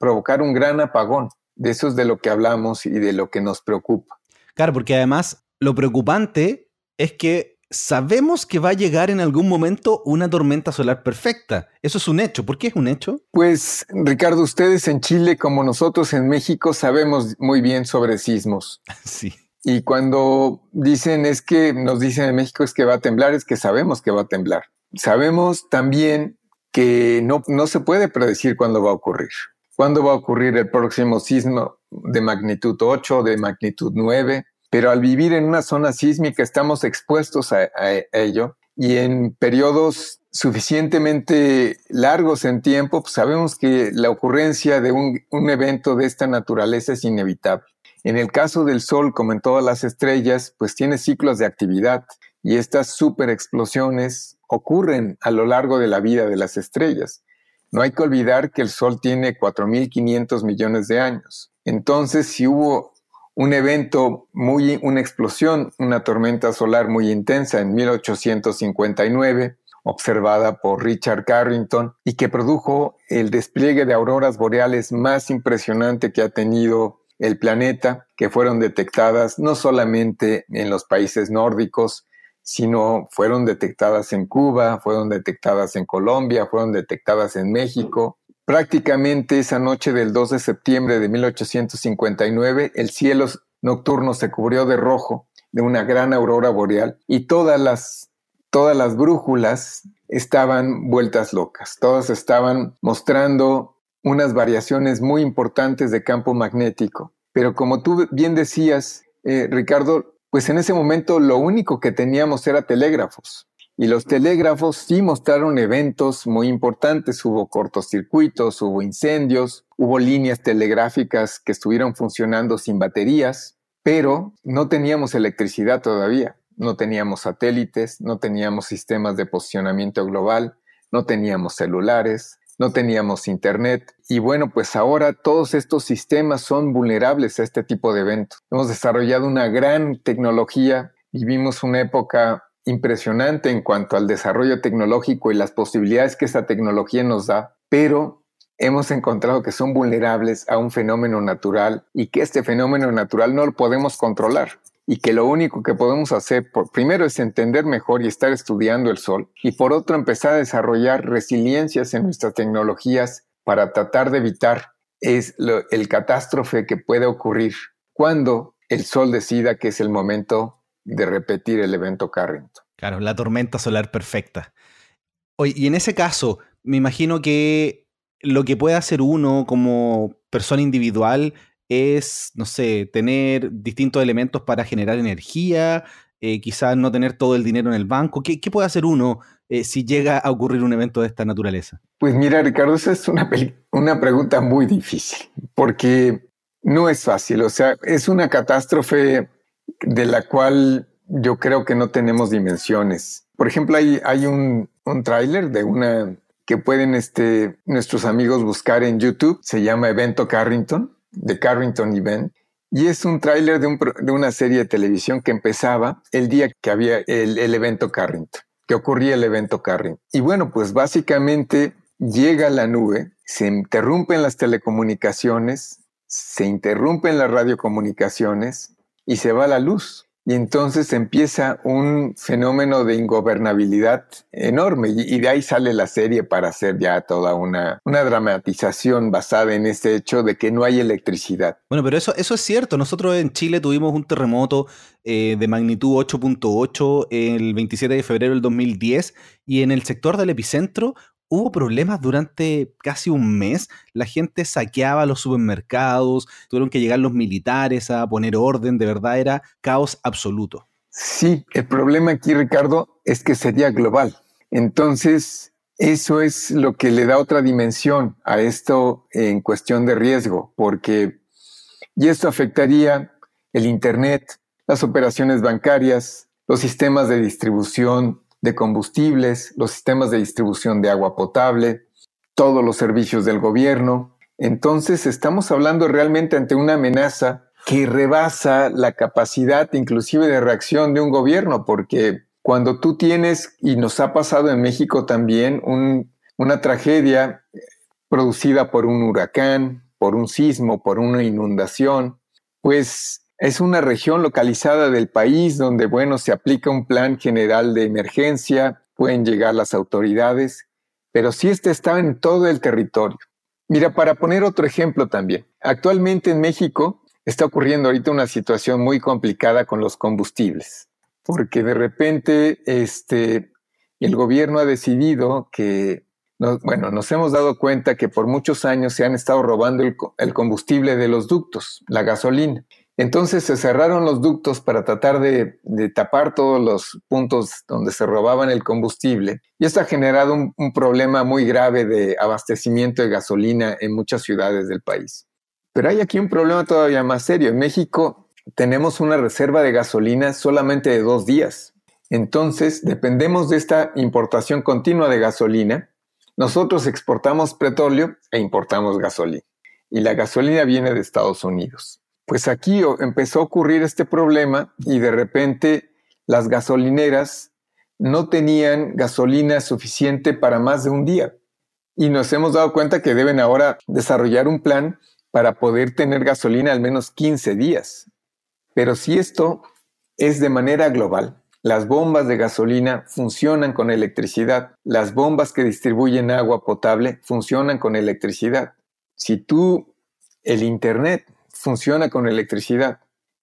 provocar un gran apagón. De eso es de lo que hablamos y de lo que nos preocupa. Claro, porque además lo preocupante es que sabemos que va a llegar en algún momento una tormenta solar perfecta. Eso es un hecho. ¿Por qué es un hecho? Pues, Ricardo, ustedes en Chile, como nosotros en México, sabemos muy bien sobre sismos. Sí. Y cuando dicen es que, nos dicen en México es que va a temblar, es que sabemos que va a temblar. Sabemos también que no, no se puede predecir cuándo va a ocurrir. ¿Cuándo va a ocurrir el próximo sismo de magnitud 8, de magnitud 9? Pero al vivir en una zona sísmica estamos expuestos a, ello y en periodos suficientemente largos en tiempo, pues sabemos que la ocurrencia de un, un, evento de esta naturaleza es inevitable. En el caso del Sol, como en todas las estrellas, pues tiene ciclos de actividad y estas super explosiones ocurren a lo largo de la vida de las estrellas. No hay que olvidar que el Sol tiene 4.500 millones de años. Entonces, si hubo un evento muy, una explosión, una tormenta solar muy intensa en 1859, observada por Richard Carrington y que produjo el despliegue de auroras boreales más impresionante que ha tenido el planeta, que fueron detectadas no solamente en los países nórdicos, sino fueron detectadas en Cuba, fueron detectadas en Colombia, fueron detectadas en México. Prácticamente esa noche del 2 de septiembre de 1859, el cielo nocturno se cubrió de rojo de una gran aurora boreal y todas las, todas las brújulas estaban vueltas locas, todas estaban mostrando unas variaciones muy importantes de campo magnético. Pero como tú bien decías, eh, Ricardo, pues en ese momento lo único que teníamos era telégrafos. Y los telégrafos sí mostraron eventos muy importantes. Hubo cortocircuitos, hubo incendios, hubo líneas telegráficas que estuvieron funcionando sin baterías, pero no teníamos electricidad todavía. No teníamos satélites, no teníamos sistemas de posicionamiento global, no teníamos celulares, no teníamos internet y bueno, pues ahora todos estos sistemas son vulnerables a este tipo de eventos. Hemos desarrollado una gran tecnología, vivimos una época impresionante en cuanto al desarrollo tecnológico y las posibilidades que esa tecnología nos da, pero hemos encontrado que son vulnerables a un fenómeno natural y que este fenómeno natural no lo podemos controlar y que lo único que podemos hacer, por, primero, es entender mejor y estar estudiando el sol, y por otro, empezar a desarrollar resiliencias en nuestras tecnologías para tratar de evitar es el catástrofe que puede ocurrir cuando el sol decida que es el momento de repetir el evento Carrington. Claro, la tormenta solar perfecta. Oye, y en ese caso, me imagino que lo que puede hacer uno como persona individual es, no sé, tener distintos elementos para generar energía, eh, quizás no tener todo el dinero en el banco. ¿Qué, puede hacer uno eh, si llega a ocurrir un evento de esta naturaleza? Pues mira, Ricardo, esa es una, una pregunta muy difícil, porque no es fácil, o sea, es una catástrofe de la cual yo creo que no tenemos dimensiones. Por ejemplo, hay, un, un tráiler de una que pueden este, nuestros amigos buscar en YouTube, se llama Evento Carrington, The Carrington Event, y es un tráiler de, una serie de televisión que empezaba el día que había el, el evento Carrington, que ocurría el evento Carrington. Y bueno, pues básicamente llega la nube, se interrumpen las telecomunicaciones, se interrumpen las radiocomunicaciones y se va la luz. Y entonces empieza un fenómeno de ingobernabilidad enorme y, de ahí sale la serie para hacer ya toda una, una dramatización basada en este hecho de que no hay electricidad. Bueno, pero eso, eso es cierto. Nosotros en Chile tuvimos un terremoto eh, de magnitud 8.8 el 27 de febrero del 2010 y en el sector del epicentro hubo problemas durante casi un mes. La gente saqueaba los supermercados, tuvieron que llegar los militares a poner orden, de verdad era caos absoluto. Sí, el problema aquí, Ricardo, es que sería global. Entonces, eso es lo que le da otra dimensión a esto en cuestión de riesgo, porque y esto afectaría el Internet, las operaciones bancarias, los sistemas de distribución de combustibles, los sistemas de distribución de agua potable, todos los servicios del gobierno. Entonces estamos hablando realmente ante una amenaza que rebasa la capacidad inclusive de reacción de un gobierno, porque cuando tú tienes, y nos ha pasado en México también, una tragedia producida por un huracán, por un sismo, por una inundación, pues es una región localizada del país donde, bueno, se aplica un plan general de emergencia, pueden llegar las autoridades, pero si este está en todo el territorio. Mira, para poner otro ejemplo también, actualmente en México está ocurriendo ahorita una situación muy complicada con los combustibles, porque de repente este, el gobierno ha decidido que, bueno, nos hemos dado cuenta que por muchos años se han estado robando el combustible de los ductos, la gasolina. Entonces se cerraron los ductos para tratar de, tapar todos los puntos donde se robaban el combustible y esto ha generado un, problema muy grave de abastecimiento de gasolina en muchas ciudades del país. Pero hay aquí un problema todavía más serio. En México tenemos una reserva de gasolina solamente de dos días. Entonces dependemos de esta importación continua de gasolina. Nosotros exportamos petróleo e importamos gasolina. Y la gasolina viene de Estados Unidos. Pues aquí empezó a ocurrir este problema y de repente las gasolineras no tenían gasolina suficiente para más de un día. Y nos hemos dado cuenta que deben ahora desarrollar un plan para poder tener gasolina al menos 15 días. Pero si esto es de manera global, las bombas de gasolina funcionan con electricidad. Las bombas que distribuyen agua potable funcionan con electricidad. Si tú, el Internet funciona con electricidad.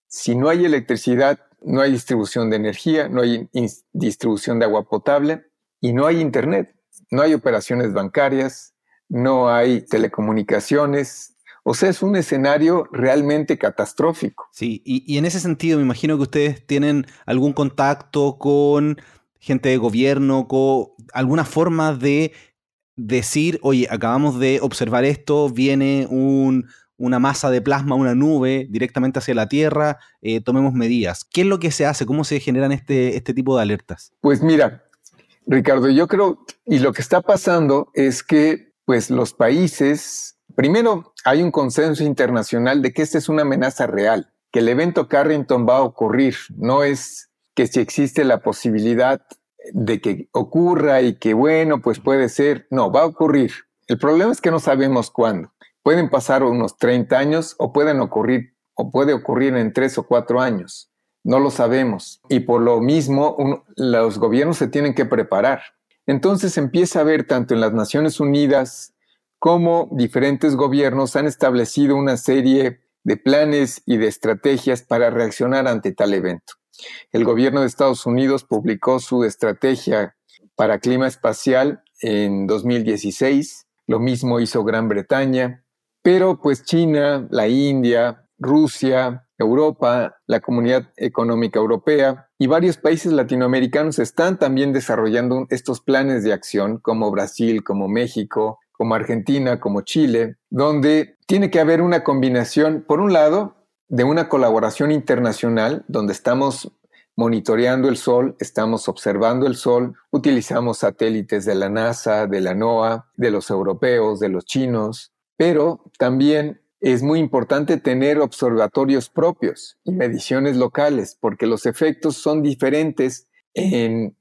Si no hay electricidad, no hay distribución de energía, no hay distribución de agua potable y no hay Internet. No hay operaciones bancarias, no hay telecomunicaciones, o sea, es un escenario realmente catastrófico. Sí, y, en ese sentido me imagino que ustedes tienen algún contacto con gente de gobierno, con alguna forma de decir, oye, acabamos de observar esto, viene una masa de plasma, una nube directamente hacia la Tierra, eh, tomemos medidas. ¿Qué es lo que se hace? ¿Cómo se generan este, este tipo de alertas? Pues mira, Ricardo, yo creo, y lo que está pasando es que pues los países Primero, hay un consenso internacional de que esta es una amenaza real, que el evento Carrington va a ocurrir, no es que si existe la posibilidad de que ocurra y que bueno, pues puede ser, no, va a ocurrir. El problema es que no sabemos cuándo. Pueden pasar unos 30 años o pueden ocurrir o puede ocurrir en 3 o 4 años. No lo sabemos. Y por lo mismo, los gobiernos se tienen que preparar. Entonces empieza a haber tanto en las Naciones Unidas cómo diferentes gobiernos han establecido una serie de planes y de estrategias para reaccionar ante tal evento. El gobierno de Estados Unidos publicó su estrategia para clima espacial en 2016, lo mismo hizo Gran Bretaña, pero pues China, la India, Rusia, Europa, la Comunidad Económica Europea y varios países latinoamericanos están también desarrollando estos planes de acción, como Brasil, como México, como Argentina, como Chile, donde tiene que haber una combinación, por un lado, de una colaboración internacional, donde estamos monitoreando el Sol, estamos observando el Sol, utilizamos satélites de la NASA, de la NOAA, de los europeos, de los chinos, pero también es muy importante tener observatorios propios y mediciones locales, porque los efectos son diferentes en,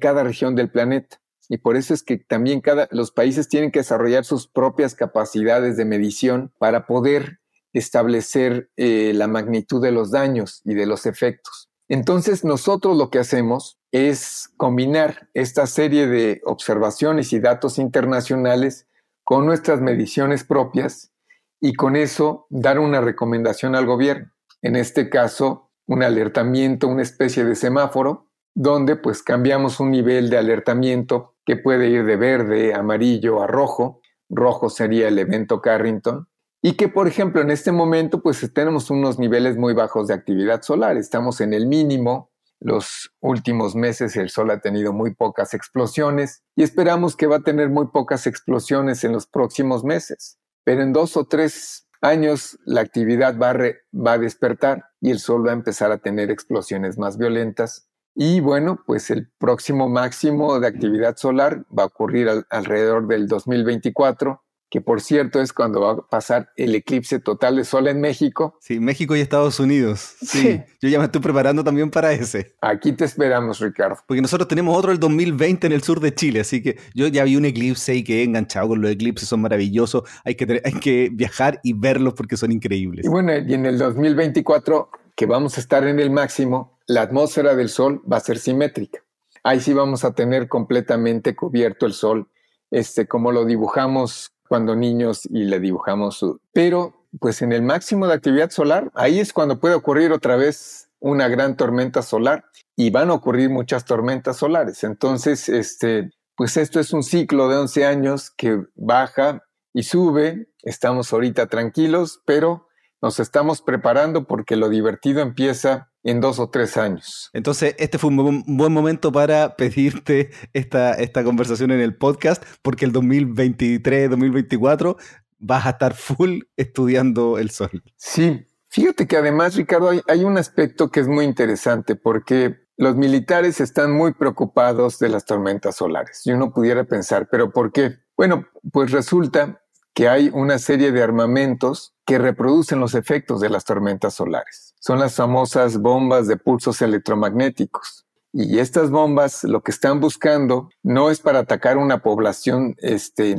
cada región del planeta y por eso es que también cada, los países tienen que desarrollar sus propias capacidades de medición para poder establecer eh, la magnitud de los daños y de los efectos. Entonces nosotros lo que hacemos es combinar esta serie de observaciones y datos internacionales con nuestras mediciones propias y con eso dar una recomendación al gobierno. En este caso, un alertamiento, una especie de semáforo, donde pues cambiamos un nivel de alertamiento que puede ir de verde, amarillo a rojo. Rojo sería el evento Carrington. Y que, por ejemplo, en este momento, pues tenemos unos niveles muy bajos de actividad solar. Estamos en el mínimo. Los últimos meses el sol ha tenido muy pocas explosiones y esperamos que va a tener muy pocas explosiones en los próximos meses. Pero en dos o tres años la actividad va a, va a despertar y el sol va a empezar a tener explosiones más violentas y bueno, pues el próximo máximo de actividad solar va a ocurrir alrededor del 2024, que por cierto es cuando va a pasar el eclipse total de sol en México. Sí, México y Estados Unidos. Sí. Yo ya me estoy preparando también para ese. Aquí te esperamos, Ricardo. Porque nosotros tenemos otro el 2020 en el sur de Chile, así que yo ya vi un eclipse y que he enganchado con los eclipses, son maravillosos. Hay que, hay que viajar y verlos porque son increíbles. Y bueno, y en el 2024, que vamos a estar en el máximo, la atmósfera del Sol va a ser simétrica. Ahí sí vamos a tener completamente cubierto el Sol, este, como lo dibujamos cuando niños y le dibujamos su... Pero, pues en el máximo de actividad solar, ahí es cuando puede ocurrir otra vez una gran tormenta solar y van a ocurrir muchas tormentas solares. Entonces, este, pues esto es un ciclo de 11 años que baja y sube. Estamos ahorita tranquilos, pero nos estamos preparando porque lo divertido empieza en dos o tres años. Entonces, este fue un buen momento para pedirte esta, esta conversación en el podcast, porque el 2023, 2024 vas a estar full estudiando el sol. Sí, fíjate que además, Ricardo, hay, hay un aspecto que es muy interesante, porque los militares están muy preocupados de las tormentas solares. Y uno pudiera pensar, ¿pero por qué? Bueno, pues resulta que hay una serie de armamentos que reproducen los efectos de las tormentas solares. Son las famosas bombas de pulsos electromagnéticos. Y estas bombas lo que están buscando no es para atacar una población, este,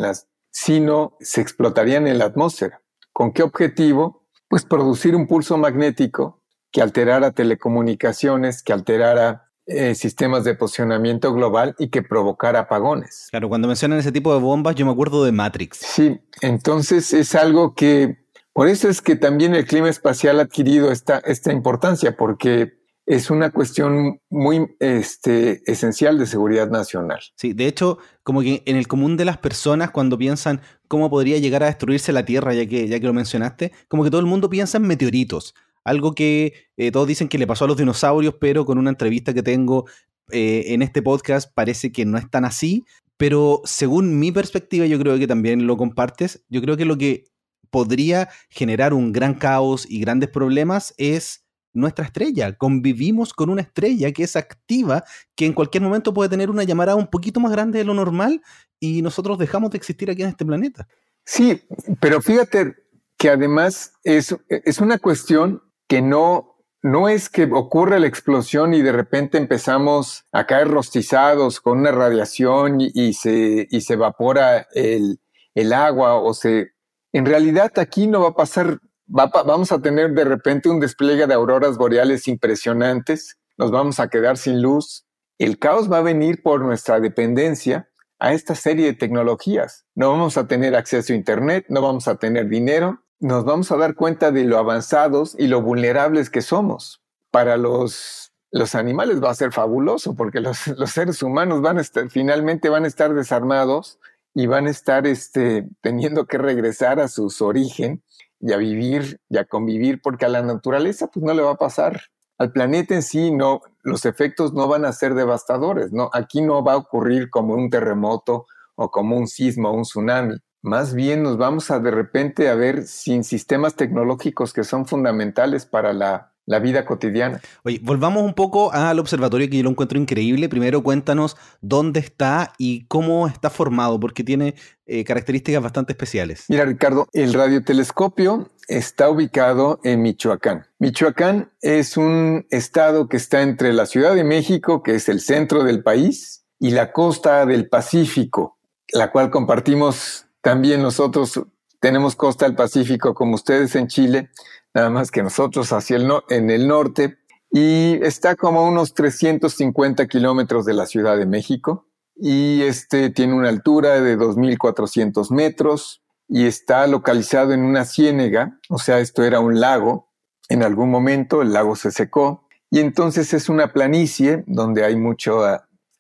sino se explotarían en la atmósfera. ¿Con qué objetivo? Pues producir un pulso magnético que alterara telecomunicaciones, que alterara eh, sistemas de posicionamiento global y que provocara apagones. Claro, cuando mencionan ese tipo de bombas, yo me acuerdo de Matrix. Sí, entonces es algo que, por eso es que también el clima espacial ha adquirido esta, esta importancia, porque es una cuestión muy este, esencial de seguridad nacional. Sí, de hecho, como que en el común de las personas, cuando piensan cómo podría llegar a destruirse la Tierra, ya que, ya que lo mencionaste, como que todo el mundo piensa en meteoritos. Algo que eh, todos dicen que le pasó a los dinosaurios, pero con una entrevista que tengo eh, en este podcast parece que no es tan así. Pero según mi perspectiva, yo creo que también lo compartes, yo creo que lo que podría generar un gran caos y grandes problemas es nuestra estrella. Convivimos con una estrella que es activa, que en cualquier momento puede tener una llamada un poquito más grande de lo normal y nosotros dejamos de existir aquí en este planeta. Sí, pero fíjate que además es, es una cuestión que no, no es que ocurra la explosión y de repente empezamos a caer rostizados con una radiación y, se, y se evapora el, el, agua o se... En realidad aquí no va a pasar, vamos a tener de repente un despliegue de auroras boreales impresionantes, nos vamos a quedar sin luz. El caos va a venir por nuestra dependencia a esta serie de tecnologías. No vamos a tener acceso a Internet, no vamos a tener dinero, nos vamos a dar cuenta de lo avanzados y lo vulnerables que somos. Para los, los animales va a ser fabuloso porque los, seres humanos van a estar, finalmente van a estar desarmados y van a estar este, teniendo que regresar a su origen y a vivir y a convivir porque a la naturaleza pues no le va a pasar. Al planeta en sí no, los efectos no van a ser devastadores, ¿no? Aquí no va a ocurrir como un terremoto o como un sismo o un tsunami más bien nos vamos a de repente a ver sin sistemas tecnológicos que son fundamentales para la, vida cotidiana. Oye, volvamos un poco al observatorio que yo lo encuentro increíble. Primero cuéntanos dónde está y cómo está formado, porque tiene eh, características bastante especiales. Mira, Ricardo, el radiotelescopio está ubicado en Michoacán. Michoacán es un estado que está entre la Ciudad de México, que es el centro del país, y la costa del Pacífico, la cual compartimos también nosotros tenemos costa del Pacífico como ustedes en Chile, nada más que nosotros hacia el en el norte, y está como a unos 350 kilómetros de la Ciudad de México, y este tiene una altura de 2.400 metros y está localizado en una ciénega, o sea, esto era un lago, en algún momento el lago se secó, y entonces es una planicie donde hay mucho,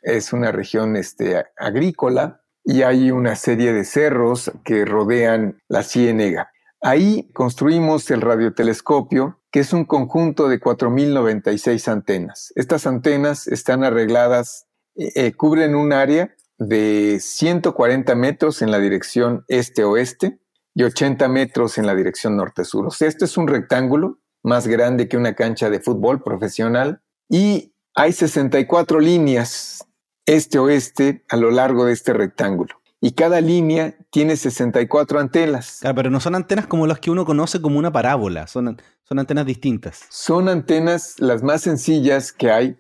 es una región este, agrícola, y hay una serie de cerros que rodean la ciénega. Ahí construimos el radiotelescopio, que es un conjunto de 4.096 antenas. Estas antenas están arregladas, eh, eh, cubren un área de 140 metros en la dirección este-oeste y 80 metros en la dirección norte-sur. Este es un rectángulo más grande que una cancha de fútbol profesional y hay 64 líneas este-oeste a lo largo de este rectángulo. Y cada línea tiene 64 antenas. Claro, pero no son antenas como las que uno conoce como una parábola, son, son antenas distintas. Son antenas las más sencillas que hay,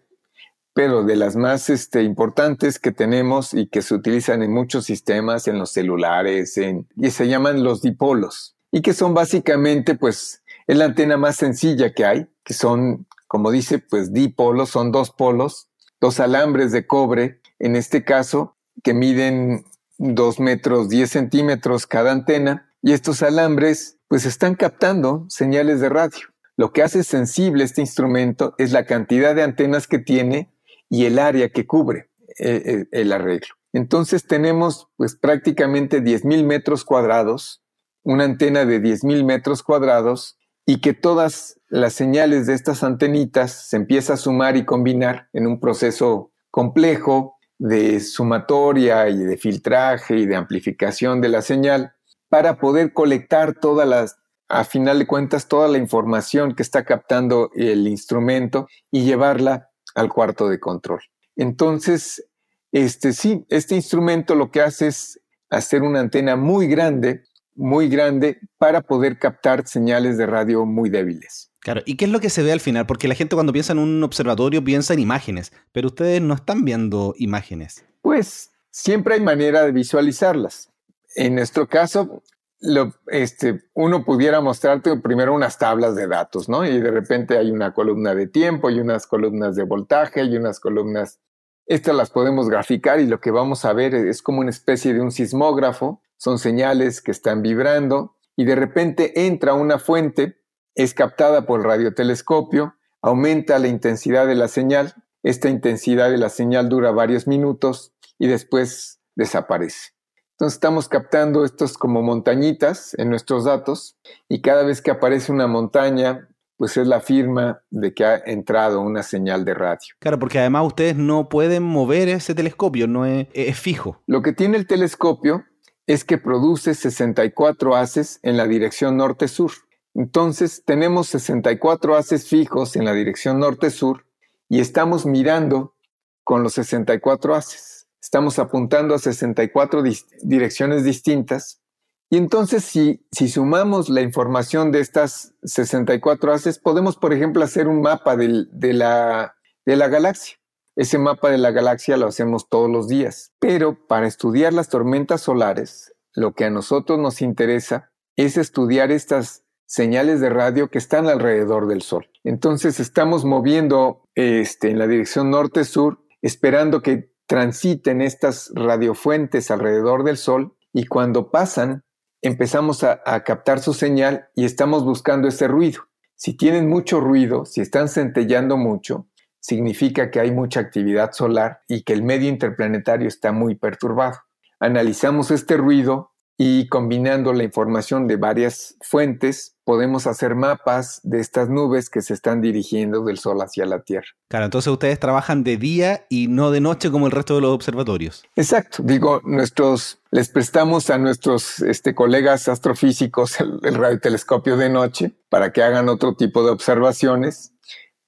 pero de las más este, importantes que tenemos y que se utilizan en muchos sistemas, en los celulares, en, y se llaman los dipolos. Y que son básicamente, pues, es la antena más sencilla que hay, que son, como dice, pues dipolos, son dos polos dos alambres de cobre, en este caso, que miden 2 metros 10 centímetros cada antena, y estos alambres pues están captando señales de radio. Lo que hace sensible este instrumento es la cantidad de antenas que tiene y el área que cubre eh, eh, el arreglo. Entonces tenemos pues prácticamente 10.000 metros cuadrados, una antena de 10.000 metros cuadrados y que todas las señales de estas antenitas se empieza a sumar y combinar en un proceso complejo de sumatoria y de filtraje y de amplificación de la señal para poder colectar todas las, a final de cuentas, toda la información que está captando el instrumento y llevarla al cuarto de control. Entonces, este sí, este instrumento lo que hace es hacer una antena muy grande muy grande para poder captar señales de radio muy débiles. Claro, ¿y qué es lo que se ve al final? Porque la gente cuando piensa en un observatorio piensa en imágenes, pero ustedes no están viendo imágenes. Pues siempre hay manera de visualizarlas. En nuestro caso, lo, este, uno pudiera mostrarte primero unas tablas de datos, ¿no? Y de repente hay una columna de tiempo y unas columnas de voltaje y unas columnas... Estas las podemos graficar y lo que vamos a ver es como una especie de un sismógrafo, son señales que están vibrando y de repente entra una fuente, es captada por el radiotelescopio, aumenta la intensidad de la señal, esta intensidad de la señal dura varios minutos y después desaparece. Entonces estamos captando estos como montañitas en nuestros datos y cada vez que aparece una montaña, pues es la firma de que ha entrado una señal de radio. Claro, porque además ustedes no pueden mover ese telescopio, no es, es fijo. Lo que tiene el telescopio es que produce 64 haces en la dirección norte-sur. Entonces tenemos 64 haces fijos en la dirección norte-sur y estamos mirando con los 64 haces estamos apuntando a 64 direcciones distintas. Y entonces, si, si sumamos la información de estas 64 haces, podemos, por ejemplo, hacer un mapa de, la, de la galaxia. Ese mapa de la galaxia lo hacemos todos los días. Pero para estudiar las tormentas solares, lo que a nosotros nos interesa es estudiar estas señales de radio que están alrededor del Sol. Entonces estamos moviendo este, en la dirección norte-sur, esperando que transiten estas radiofuentes alrededor del Sol y cuando pasan empezamos a, captar su señal y estamos buscando ese ruido. Si tienen mucho ruido, si están centellando mucho, significa que hay mucha actividad solar y que el medio interplanetario está muy perturbado. Analizamos este ruido y combinando la información de varias fuentes podemos hacer mapas de estas nubes que se están dirigiendo del Sol hacia la Tierra. Claro, entonces ustedes trabajan de día y no de noche como el resto de los observatorios. Exacto, digo, nuestros, les prestamos a nuestros este, colegas astrofísicos el, el radiotelescopio de noche para que hagan otro tipo de observaciones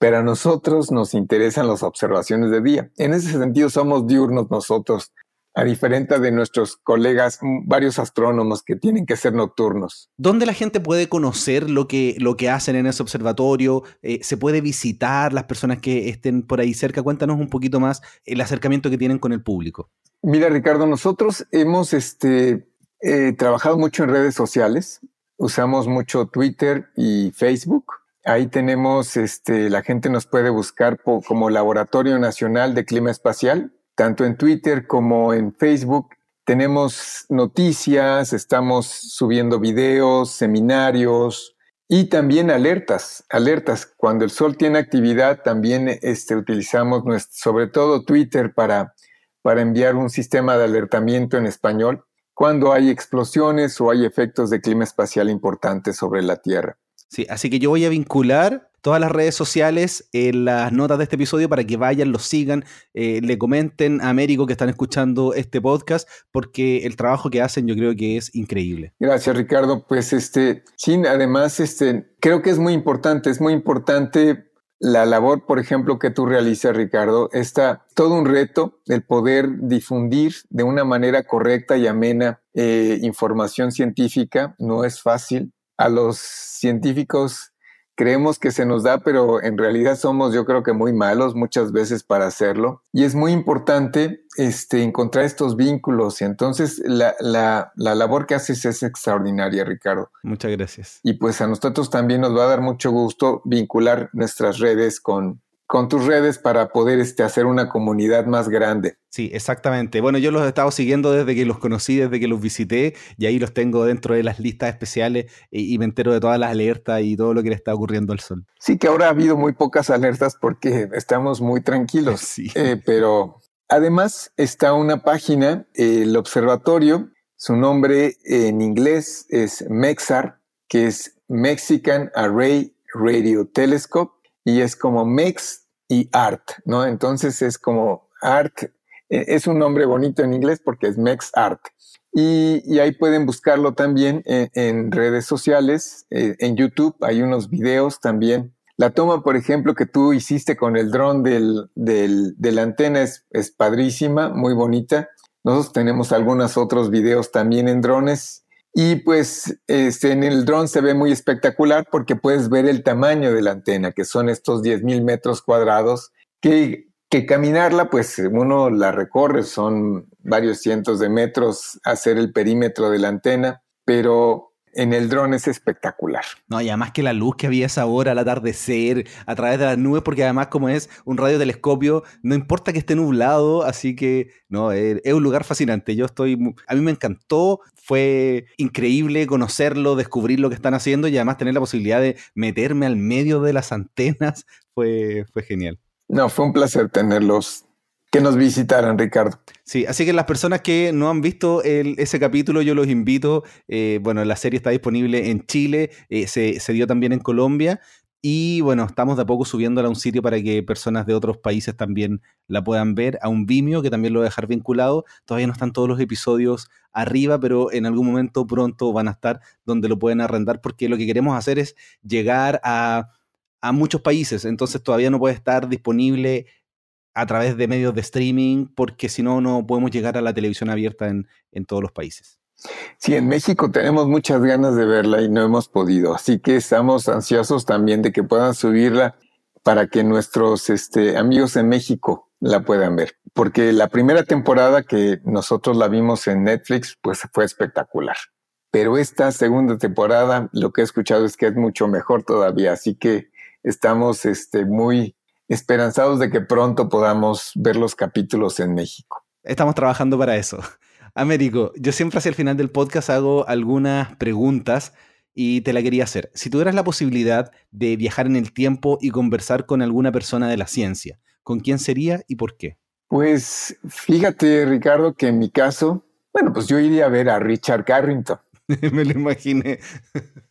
pero a nosotros nos interesan las observaciones de día. En ese sentido somos diurnos nosotros a diferencia de nuestros colegas, varios astrónomos que tienen que ser nocturnos. ¿Dónde la gente puede conocer lo que, lo que hacen en ese observatorio? Eh, ¿Se puede visitar las personas que estén por ahí cerca? Cuéntanos un poquito más el acercamiento que tienen con el público. Mira, Ricardo, nosotros hemos este, eh, trabajado mucho en redes sociales. Usamos mucho Twitter y Facebook. Ahí tenemos, este, la gente nos puede buscar como Laboratorio Nacional de Clima Espacial tanto en Twitter como en Facebook. Tenemos noticias, estamos subiendo videos, seminarios y también alertas, alertas. Cuando el sol tiene actividad, también este, utilizamos sobre todo Twitter para, para enviar un sistema de alertamiento en español cuando hay explosiones o hay efectos de clima espacial importantes sobre la Tierra. Sí, así que yo voy a vincular todas las redes sociales en las notas de este episodio para que vayan, los sigan, eh, le comenten a Américo que están escuchando este podcast, porque el trabajo que hacen yo creo que es increíble. Gracias, Ricardo. Pues este, sí, además, este, creo que es muy importante, es muy importante la labor, por ejemplo, que tú realizas, Ricardo, está todo un reto el poder difundir de una manera correcta y amena eh, información científica. No es fácil. A los científicos creemos que se nos da, pero en realidad somos yo creo que muy malos muchas veces para hacerlo. Y es muy importante este, encontrar estos vínculos. Y entonces la, la, la, labor que haces es extraordinaria, Ricardo. Muchas gracias. Y pues a nosotros también nos va a dar mucho gusto vincular nuestras redes con, con tus redes para poder este, hacer una comunidad más grande. Sí, exactamente. Bueno, yo los he estado siguiendo desde que los conocí, desde que los visité, y ahí los tengo dentro de las listas especiales y, me entero de todas las alertas y todo lo que le está ocurriendo al sol. Sí, que ahora ha habido muy pocas alertas porque estamos muy tranquilos. Sí. Eh, pero además está una página, el observatorio, su nombre en inglés es MEXAR, que es Mexican Array Radio Telescope, y es como MEX y art, ¿no? Entonces es como art, e, es un nombre bonito en inglés porque es Mex Art. Y, ahí pueden buscarlo también en, redes sociales, eh, en YouTube hay unos videos también. La toma, por ejemplo, que tú hiciste con el dron de la antena es, es padrísima, muy bonita. Nosotros tenemos algunos otros videos también en drones Y pues este, en el dron se ve muy espectacular porque puedes ver el tamaño de la antena, que son estos 10.000 metros cuadrados, que, que caminarla, pues uno la recorre, son varios cientos de metros hacer el perímetro de la antena, pero en el dron es espectacular. No, y además que la luz que había esa hora al atardecer, a través de las nubes, porque además como es un radiotelescopio, no importa que esté nublado, así que no, es, un lugar fascinante. Yo estoy, a mí me encantó, fue increíble conocerlo, descubrir lo que están haciendo y además tener la posibilidad de meterme al medio de las antenas, fue, fue genial. No, fue un placer tenerlos que nos visitaran, Ricardo. Sí, así que las personas que no han visto ese capítulo, yo los invito. Eh, bueno, la serie está disponible en Chile, eh, se, dio también en Colombia. Y bueno, estamos de a poco subiéndola a un sitio para que personas de otros países también la puedan ver, a un Vimeo que también lo voy a dejar vinculado. Todavía no están todos los episodios arriba, pero en algún momento pronto van a estar donde lo pueden arrendar, porque lo que queremos hacer es llegar a, a muchos países. Entonces todavía no puede estar disponible a través de medios de streaming, porque si no, no podemos llegar a la televisión abierta en, todos los países. Sí, en México tenemos muchas ganas de verla y no hemos podido, así que estamos ansiosos también de que puedan subirla para que nuestros este, amigos en México la puedan ver, porque la primera temporada que nosotros la vimos en Netflix, pues fue espectacular. Pero esta segunda temporada, lo que he escuchado es que es mucho mejor todavía, así que estamos este, muy esperanzados de que pronto podamos ver los capítulos en México. Estamos trabajando para eso. Américo, yo siempre hacia el final del podcast hago algunas preguntas y te la quería hacer. Si tuvieras la posibilidad de viajar en el tiempo y conversar con alguna persona de la ciencia, ¿con quién sería y por qué? Pues fíjate, Ricardo, que en mi caso, bueno, pues yo iría a ver a Richard Carrington. Me lo imaginé.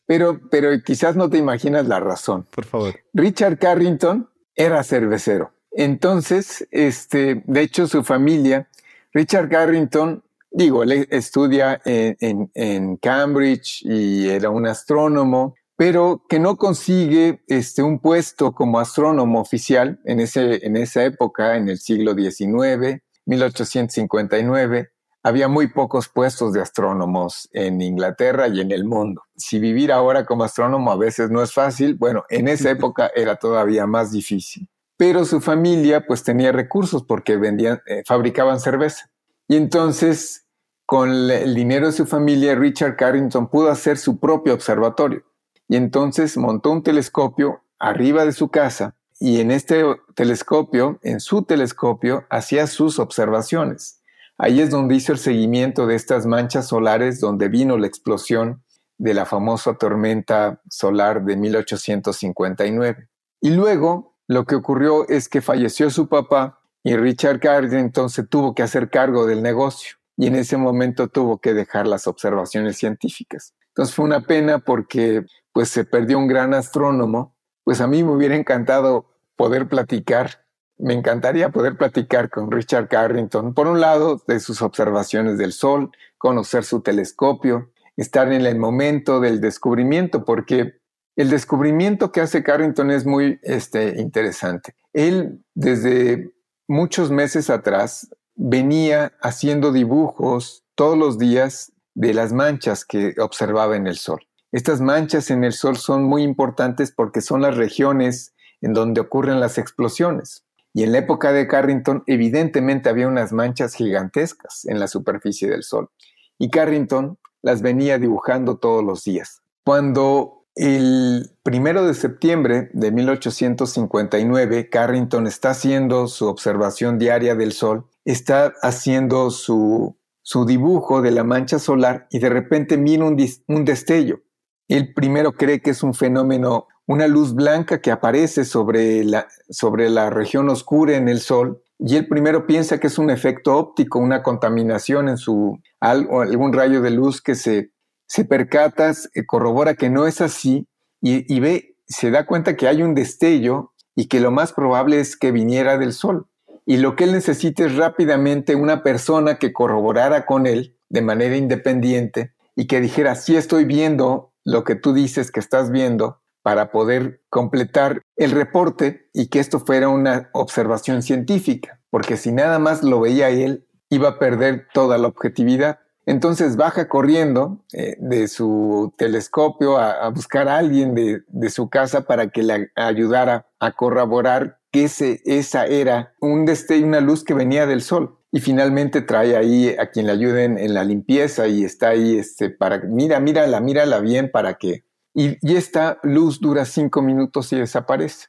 pero, pero quizás no te imaginas la razón. Por favor. Richard Carrington era cervecero. Entonces, este, de hecho, su familia, Richard Carrington, digo, él estudia en, Cambridge y era un astrónomo, pero que no consigue este, un puesto como astrónomo oficial en, ese, en esa época, en el siglo XIX, 1859 había muy pocos puestos de astrónomos en Inglaterra y en el mundo. Si vivir ahora como astrónomo a veces no es fácil, bueno, en esa época era todavía más difícil. Pero su familia pues tenía recursos porque vendían, eh, fabricaban cerveza. Y entonces, con el dinero de su familia, Richard Carrington pudo hacer su propio observatorio. Y entonces montó un telescopio arriba de su casa y en este telescopio, en su telescopio, hacía sus observaciones. Ahí es donde hizo el seguimiento de estas manchas solares, donde vino la explosión de la famosa tormenta solar de 1859. Y luego lo que ocurrió es que falleció su papá y Richard Carrington se tuvo que hacer cargo del negocio y en ese momento tuvo que dejar las observaciones científicas. Entonces fue una pena porque pues se perdió un gran astrónomo. Pues a mí me hubiera encantado poder platicar me encantaría poder platicar con Richard Carrington, por un lado, de sus observaciones del Sol, conocer su telescopio, estar en el momento del descubrimiento, porque el descubrimiento que hace Carrington es muy este, interesante. Él, desde muchos meses atrás, venía haciendo dibujos todos los días de las manchas que observaba en el Sol. Estas manchas en el Sol son muy importantes porque son las regiones en donde ocurren las explosiones. Y en la época de Carrington, evidentemente había unas manchas gigantescas en la superficie del Sol. Y Carrington las venía dibujando todos los días. Cuando el primero de septiembre de 1859, Carrington está haciendo su observación diaria del Sol, está haciendo su, su dibujo de la mancha solar y de repente mira un, un destello. Él primero cree que es un fenómeno una luz blanca que aparece sobre la, sobre la región oscura en el Sol y él primero piensa que es un efecto óptico, una contaminación en su algún rayo de luz que se, se percata, corrobora que no es así y, y ve, se da cuenta que hay un destello y que lo más probable es que viniera del Sol. Y lo que él necesita es rápidamente una persona que corroborara con él de manera independiente y que dijera, sí estoy viendo lo que tú dices que estás viendo, para poder completar el reporte y que esto fuera una observación científica, porque si nada más lo veía él, iba a perder toda la objetividad. Entonces baja corriendo eh, de su telescopio a, buscar a alguien de, su casa para que le ayudara a corroborar que ese, esa era un destello, una luz que venía del sol. Y finalmente trae ahí a quien le ayuden en la limpieza y está ahí este, para, mira, mírala, mírala bien para que... Y, y esta luz dura cinco minutos y desaparece.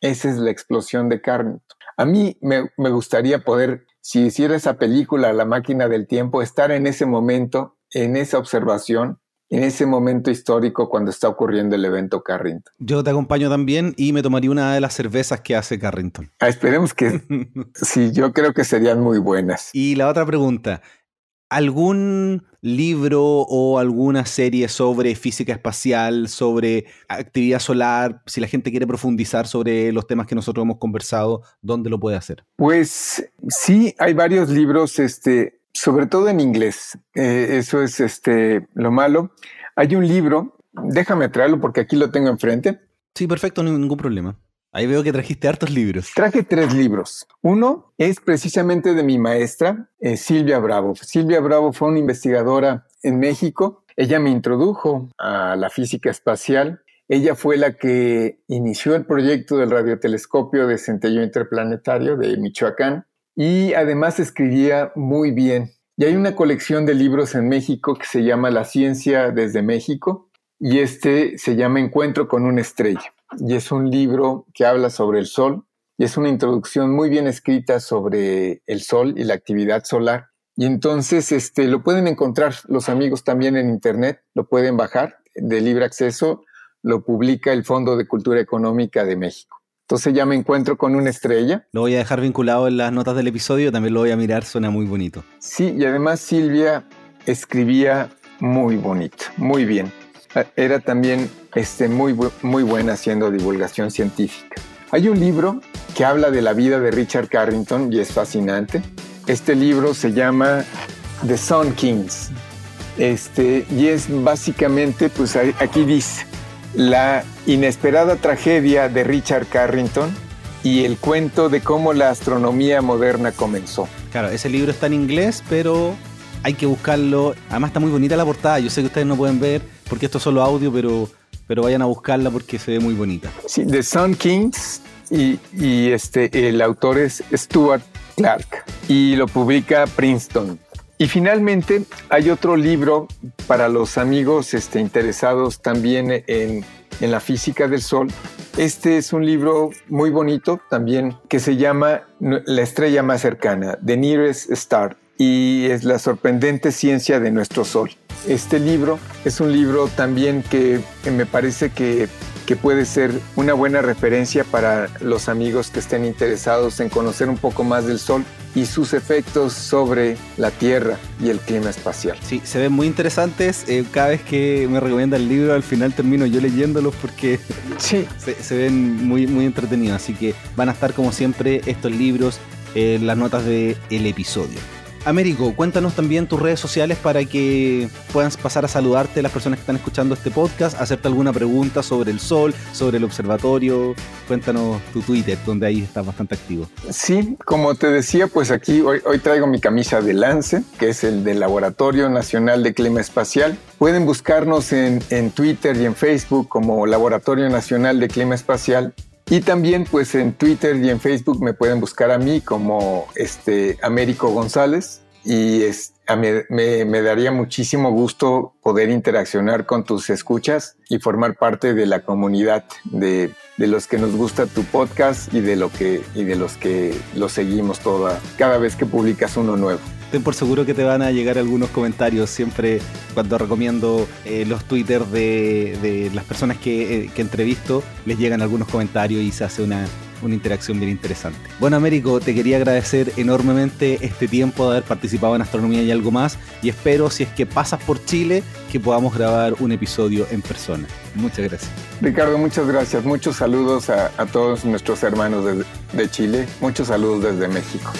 Esa es la explosión de Carrington. A mí me, me gustaría poder si hiciera esa película, La máquina del tiempo, estar en ese momento, en esa observación, en ese momento histórico cuando está ocurriendo el evento Carrington. Yo te acompaño también y me tomaría una de las cervezas que hace Carrington. Ah, esperemos que sí, yo creo que serían muy buenas. Y la otra pregunta, ¿algún libro o alguna serie sobre física espacial, sobre actividad solar, si la gente quiere profundizar sobre los temas que nosotros hemos conversado, ¿dónde lo puede hacer? Pues sí, hay varios libros, este, sobre todo en inglés. Eh, eso es este, lo malo. Hay un libro, déjame traerlo porque aquí lo tengo enfrente. Sí, perfecto, ningún problema. Ahí veo que trajiste hartos libros. Traje tres libros. Uno es precisamente de mi maestra, eh, Silvia Bravo. Silvia Bravo fue una investigadora en México. Ella me introdujo a la física espacial. Ella fue la que inició el proyecto del radiotelescopio de centello interplanetario de Michoacán y además escribía muy bien. Y hay una colección de libros en México que se llama La ciencia desde México y este se llama Encuentro con una estrella y es un libro que habla sobre el Sol y es una introducción muy bien escrita sobre el Sol y la actividad solar. Y entonces este, lo pueden encontrar los amigos también en Internet, lo pueden bajar de libre acceso, lo publica el Fondo de Cultura Económica de México. Entonces ya me encuentro con una estrella. Lo voy a dejar vinculado en las notas del episodio, también lo voy a mirar, suena muy bonito. Sí, y además Silvia escribía muy bonito, muy bien. Era también este, muy, muy buena haciendo divulgación científica. Hay un libro que habla de la vida de Richard Carrington y es fascinante. Este libro se llama The Sun Kings. Este, y es básicamente, pues aquí dice, la inesperada tragedia de Richard Carrington y el cuento de cómo la astronomía moderna comenzó. Claro, ese libro está en inglés, pero hay que buscarlo. Además está muy bonita la portada. Yo sé que ustedes no pueden ver porque esto es solo audio, pero pero vayan a buscarla porque se ve muy bonita. Sí, The Sun Kings y, este, el autor es Stuart Clark y lo publica Princeton. Y finalmente hay otro libro para los amigos este, interesados también en, en la física del Sol. Este es un libro muy bonito también que se llama La estrella más cercana, The Nearest Star, y es la sorprendente ciencia de nuestro Sol. Este libro es un libro también que, me parece que, que, puede ser una buena referencia para los amigos que estén interesados en conocer un poco más del Sol y sus efectos sobre la Tierra y el clima espacial. Sí, se ven muy interesantes. Eh, cada vez que me recomienda el libro, al final termino yo leyéndolos porque sí. se, ven muy, muy entretenidos. Así que van a estar como siempre estos libros en las notas del el episodio. Américo, cuéntanos también tus redes sociales para que puedan pasar a saludarte las personas que están escuchando este podcast, hacerte alguna pregunta sobre el sol, sobre el observatorio. Cuéntanos tu Twitter, donde ahí estás bastante activo. Sí, como te decía, pues aquí hoy, traigo mi camisa de Lance, que es el del Laboratorio Nacional de Clima Espacial. Pueden buscarnos en, en Twitter y en Facebook como Laboratorio Nacional de Clima Espacial y también pues en Twitter y en Facebook me pueden buscar a mí como este Américo González. Y es, me, me, daría muchísimo gusto poder interaccionar con tus escuchas y formar parte de la comunidad de, de, los que nos gusta tu podcast y de, lo que, y de los que lo seguimos toda, cada vez que publicas uno nuevo ten por seguro que te van a llegar algunos comentarios siempre cuando recomiendo eh, los twitters de, las personas que, eh, entrevisto, les llegan algunos comentarios y se hace una, una interacción bien interesante. Bueno, Américo, te quería agradecer enormemente este tiempo de haber participado en Astronomía y algo más y espero, si es que pasas por Chile, que podamos grabar un episodio en persona. Muchas gracias. Ricardo, muchas gracias. Muchos saludos a, todos nuestros hermanos de Chile. Muchos saludos desde México.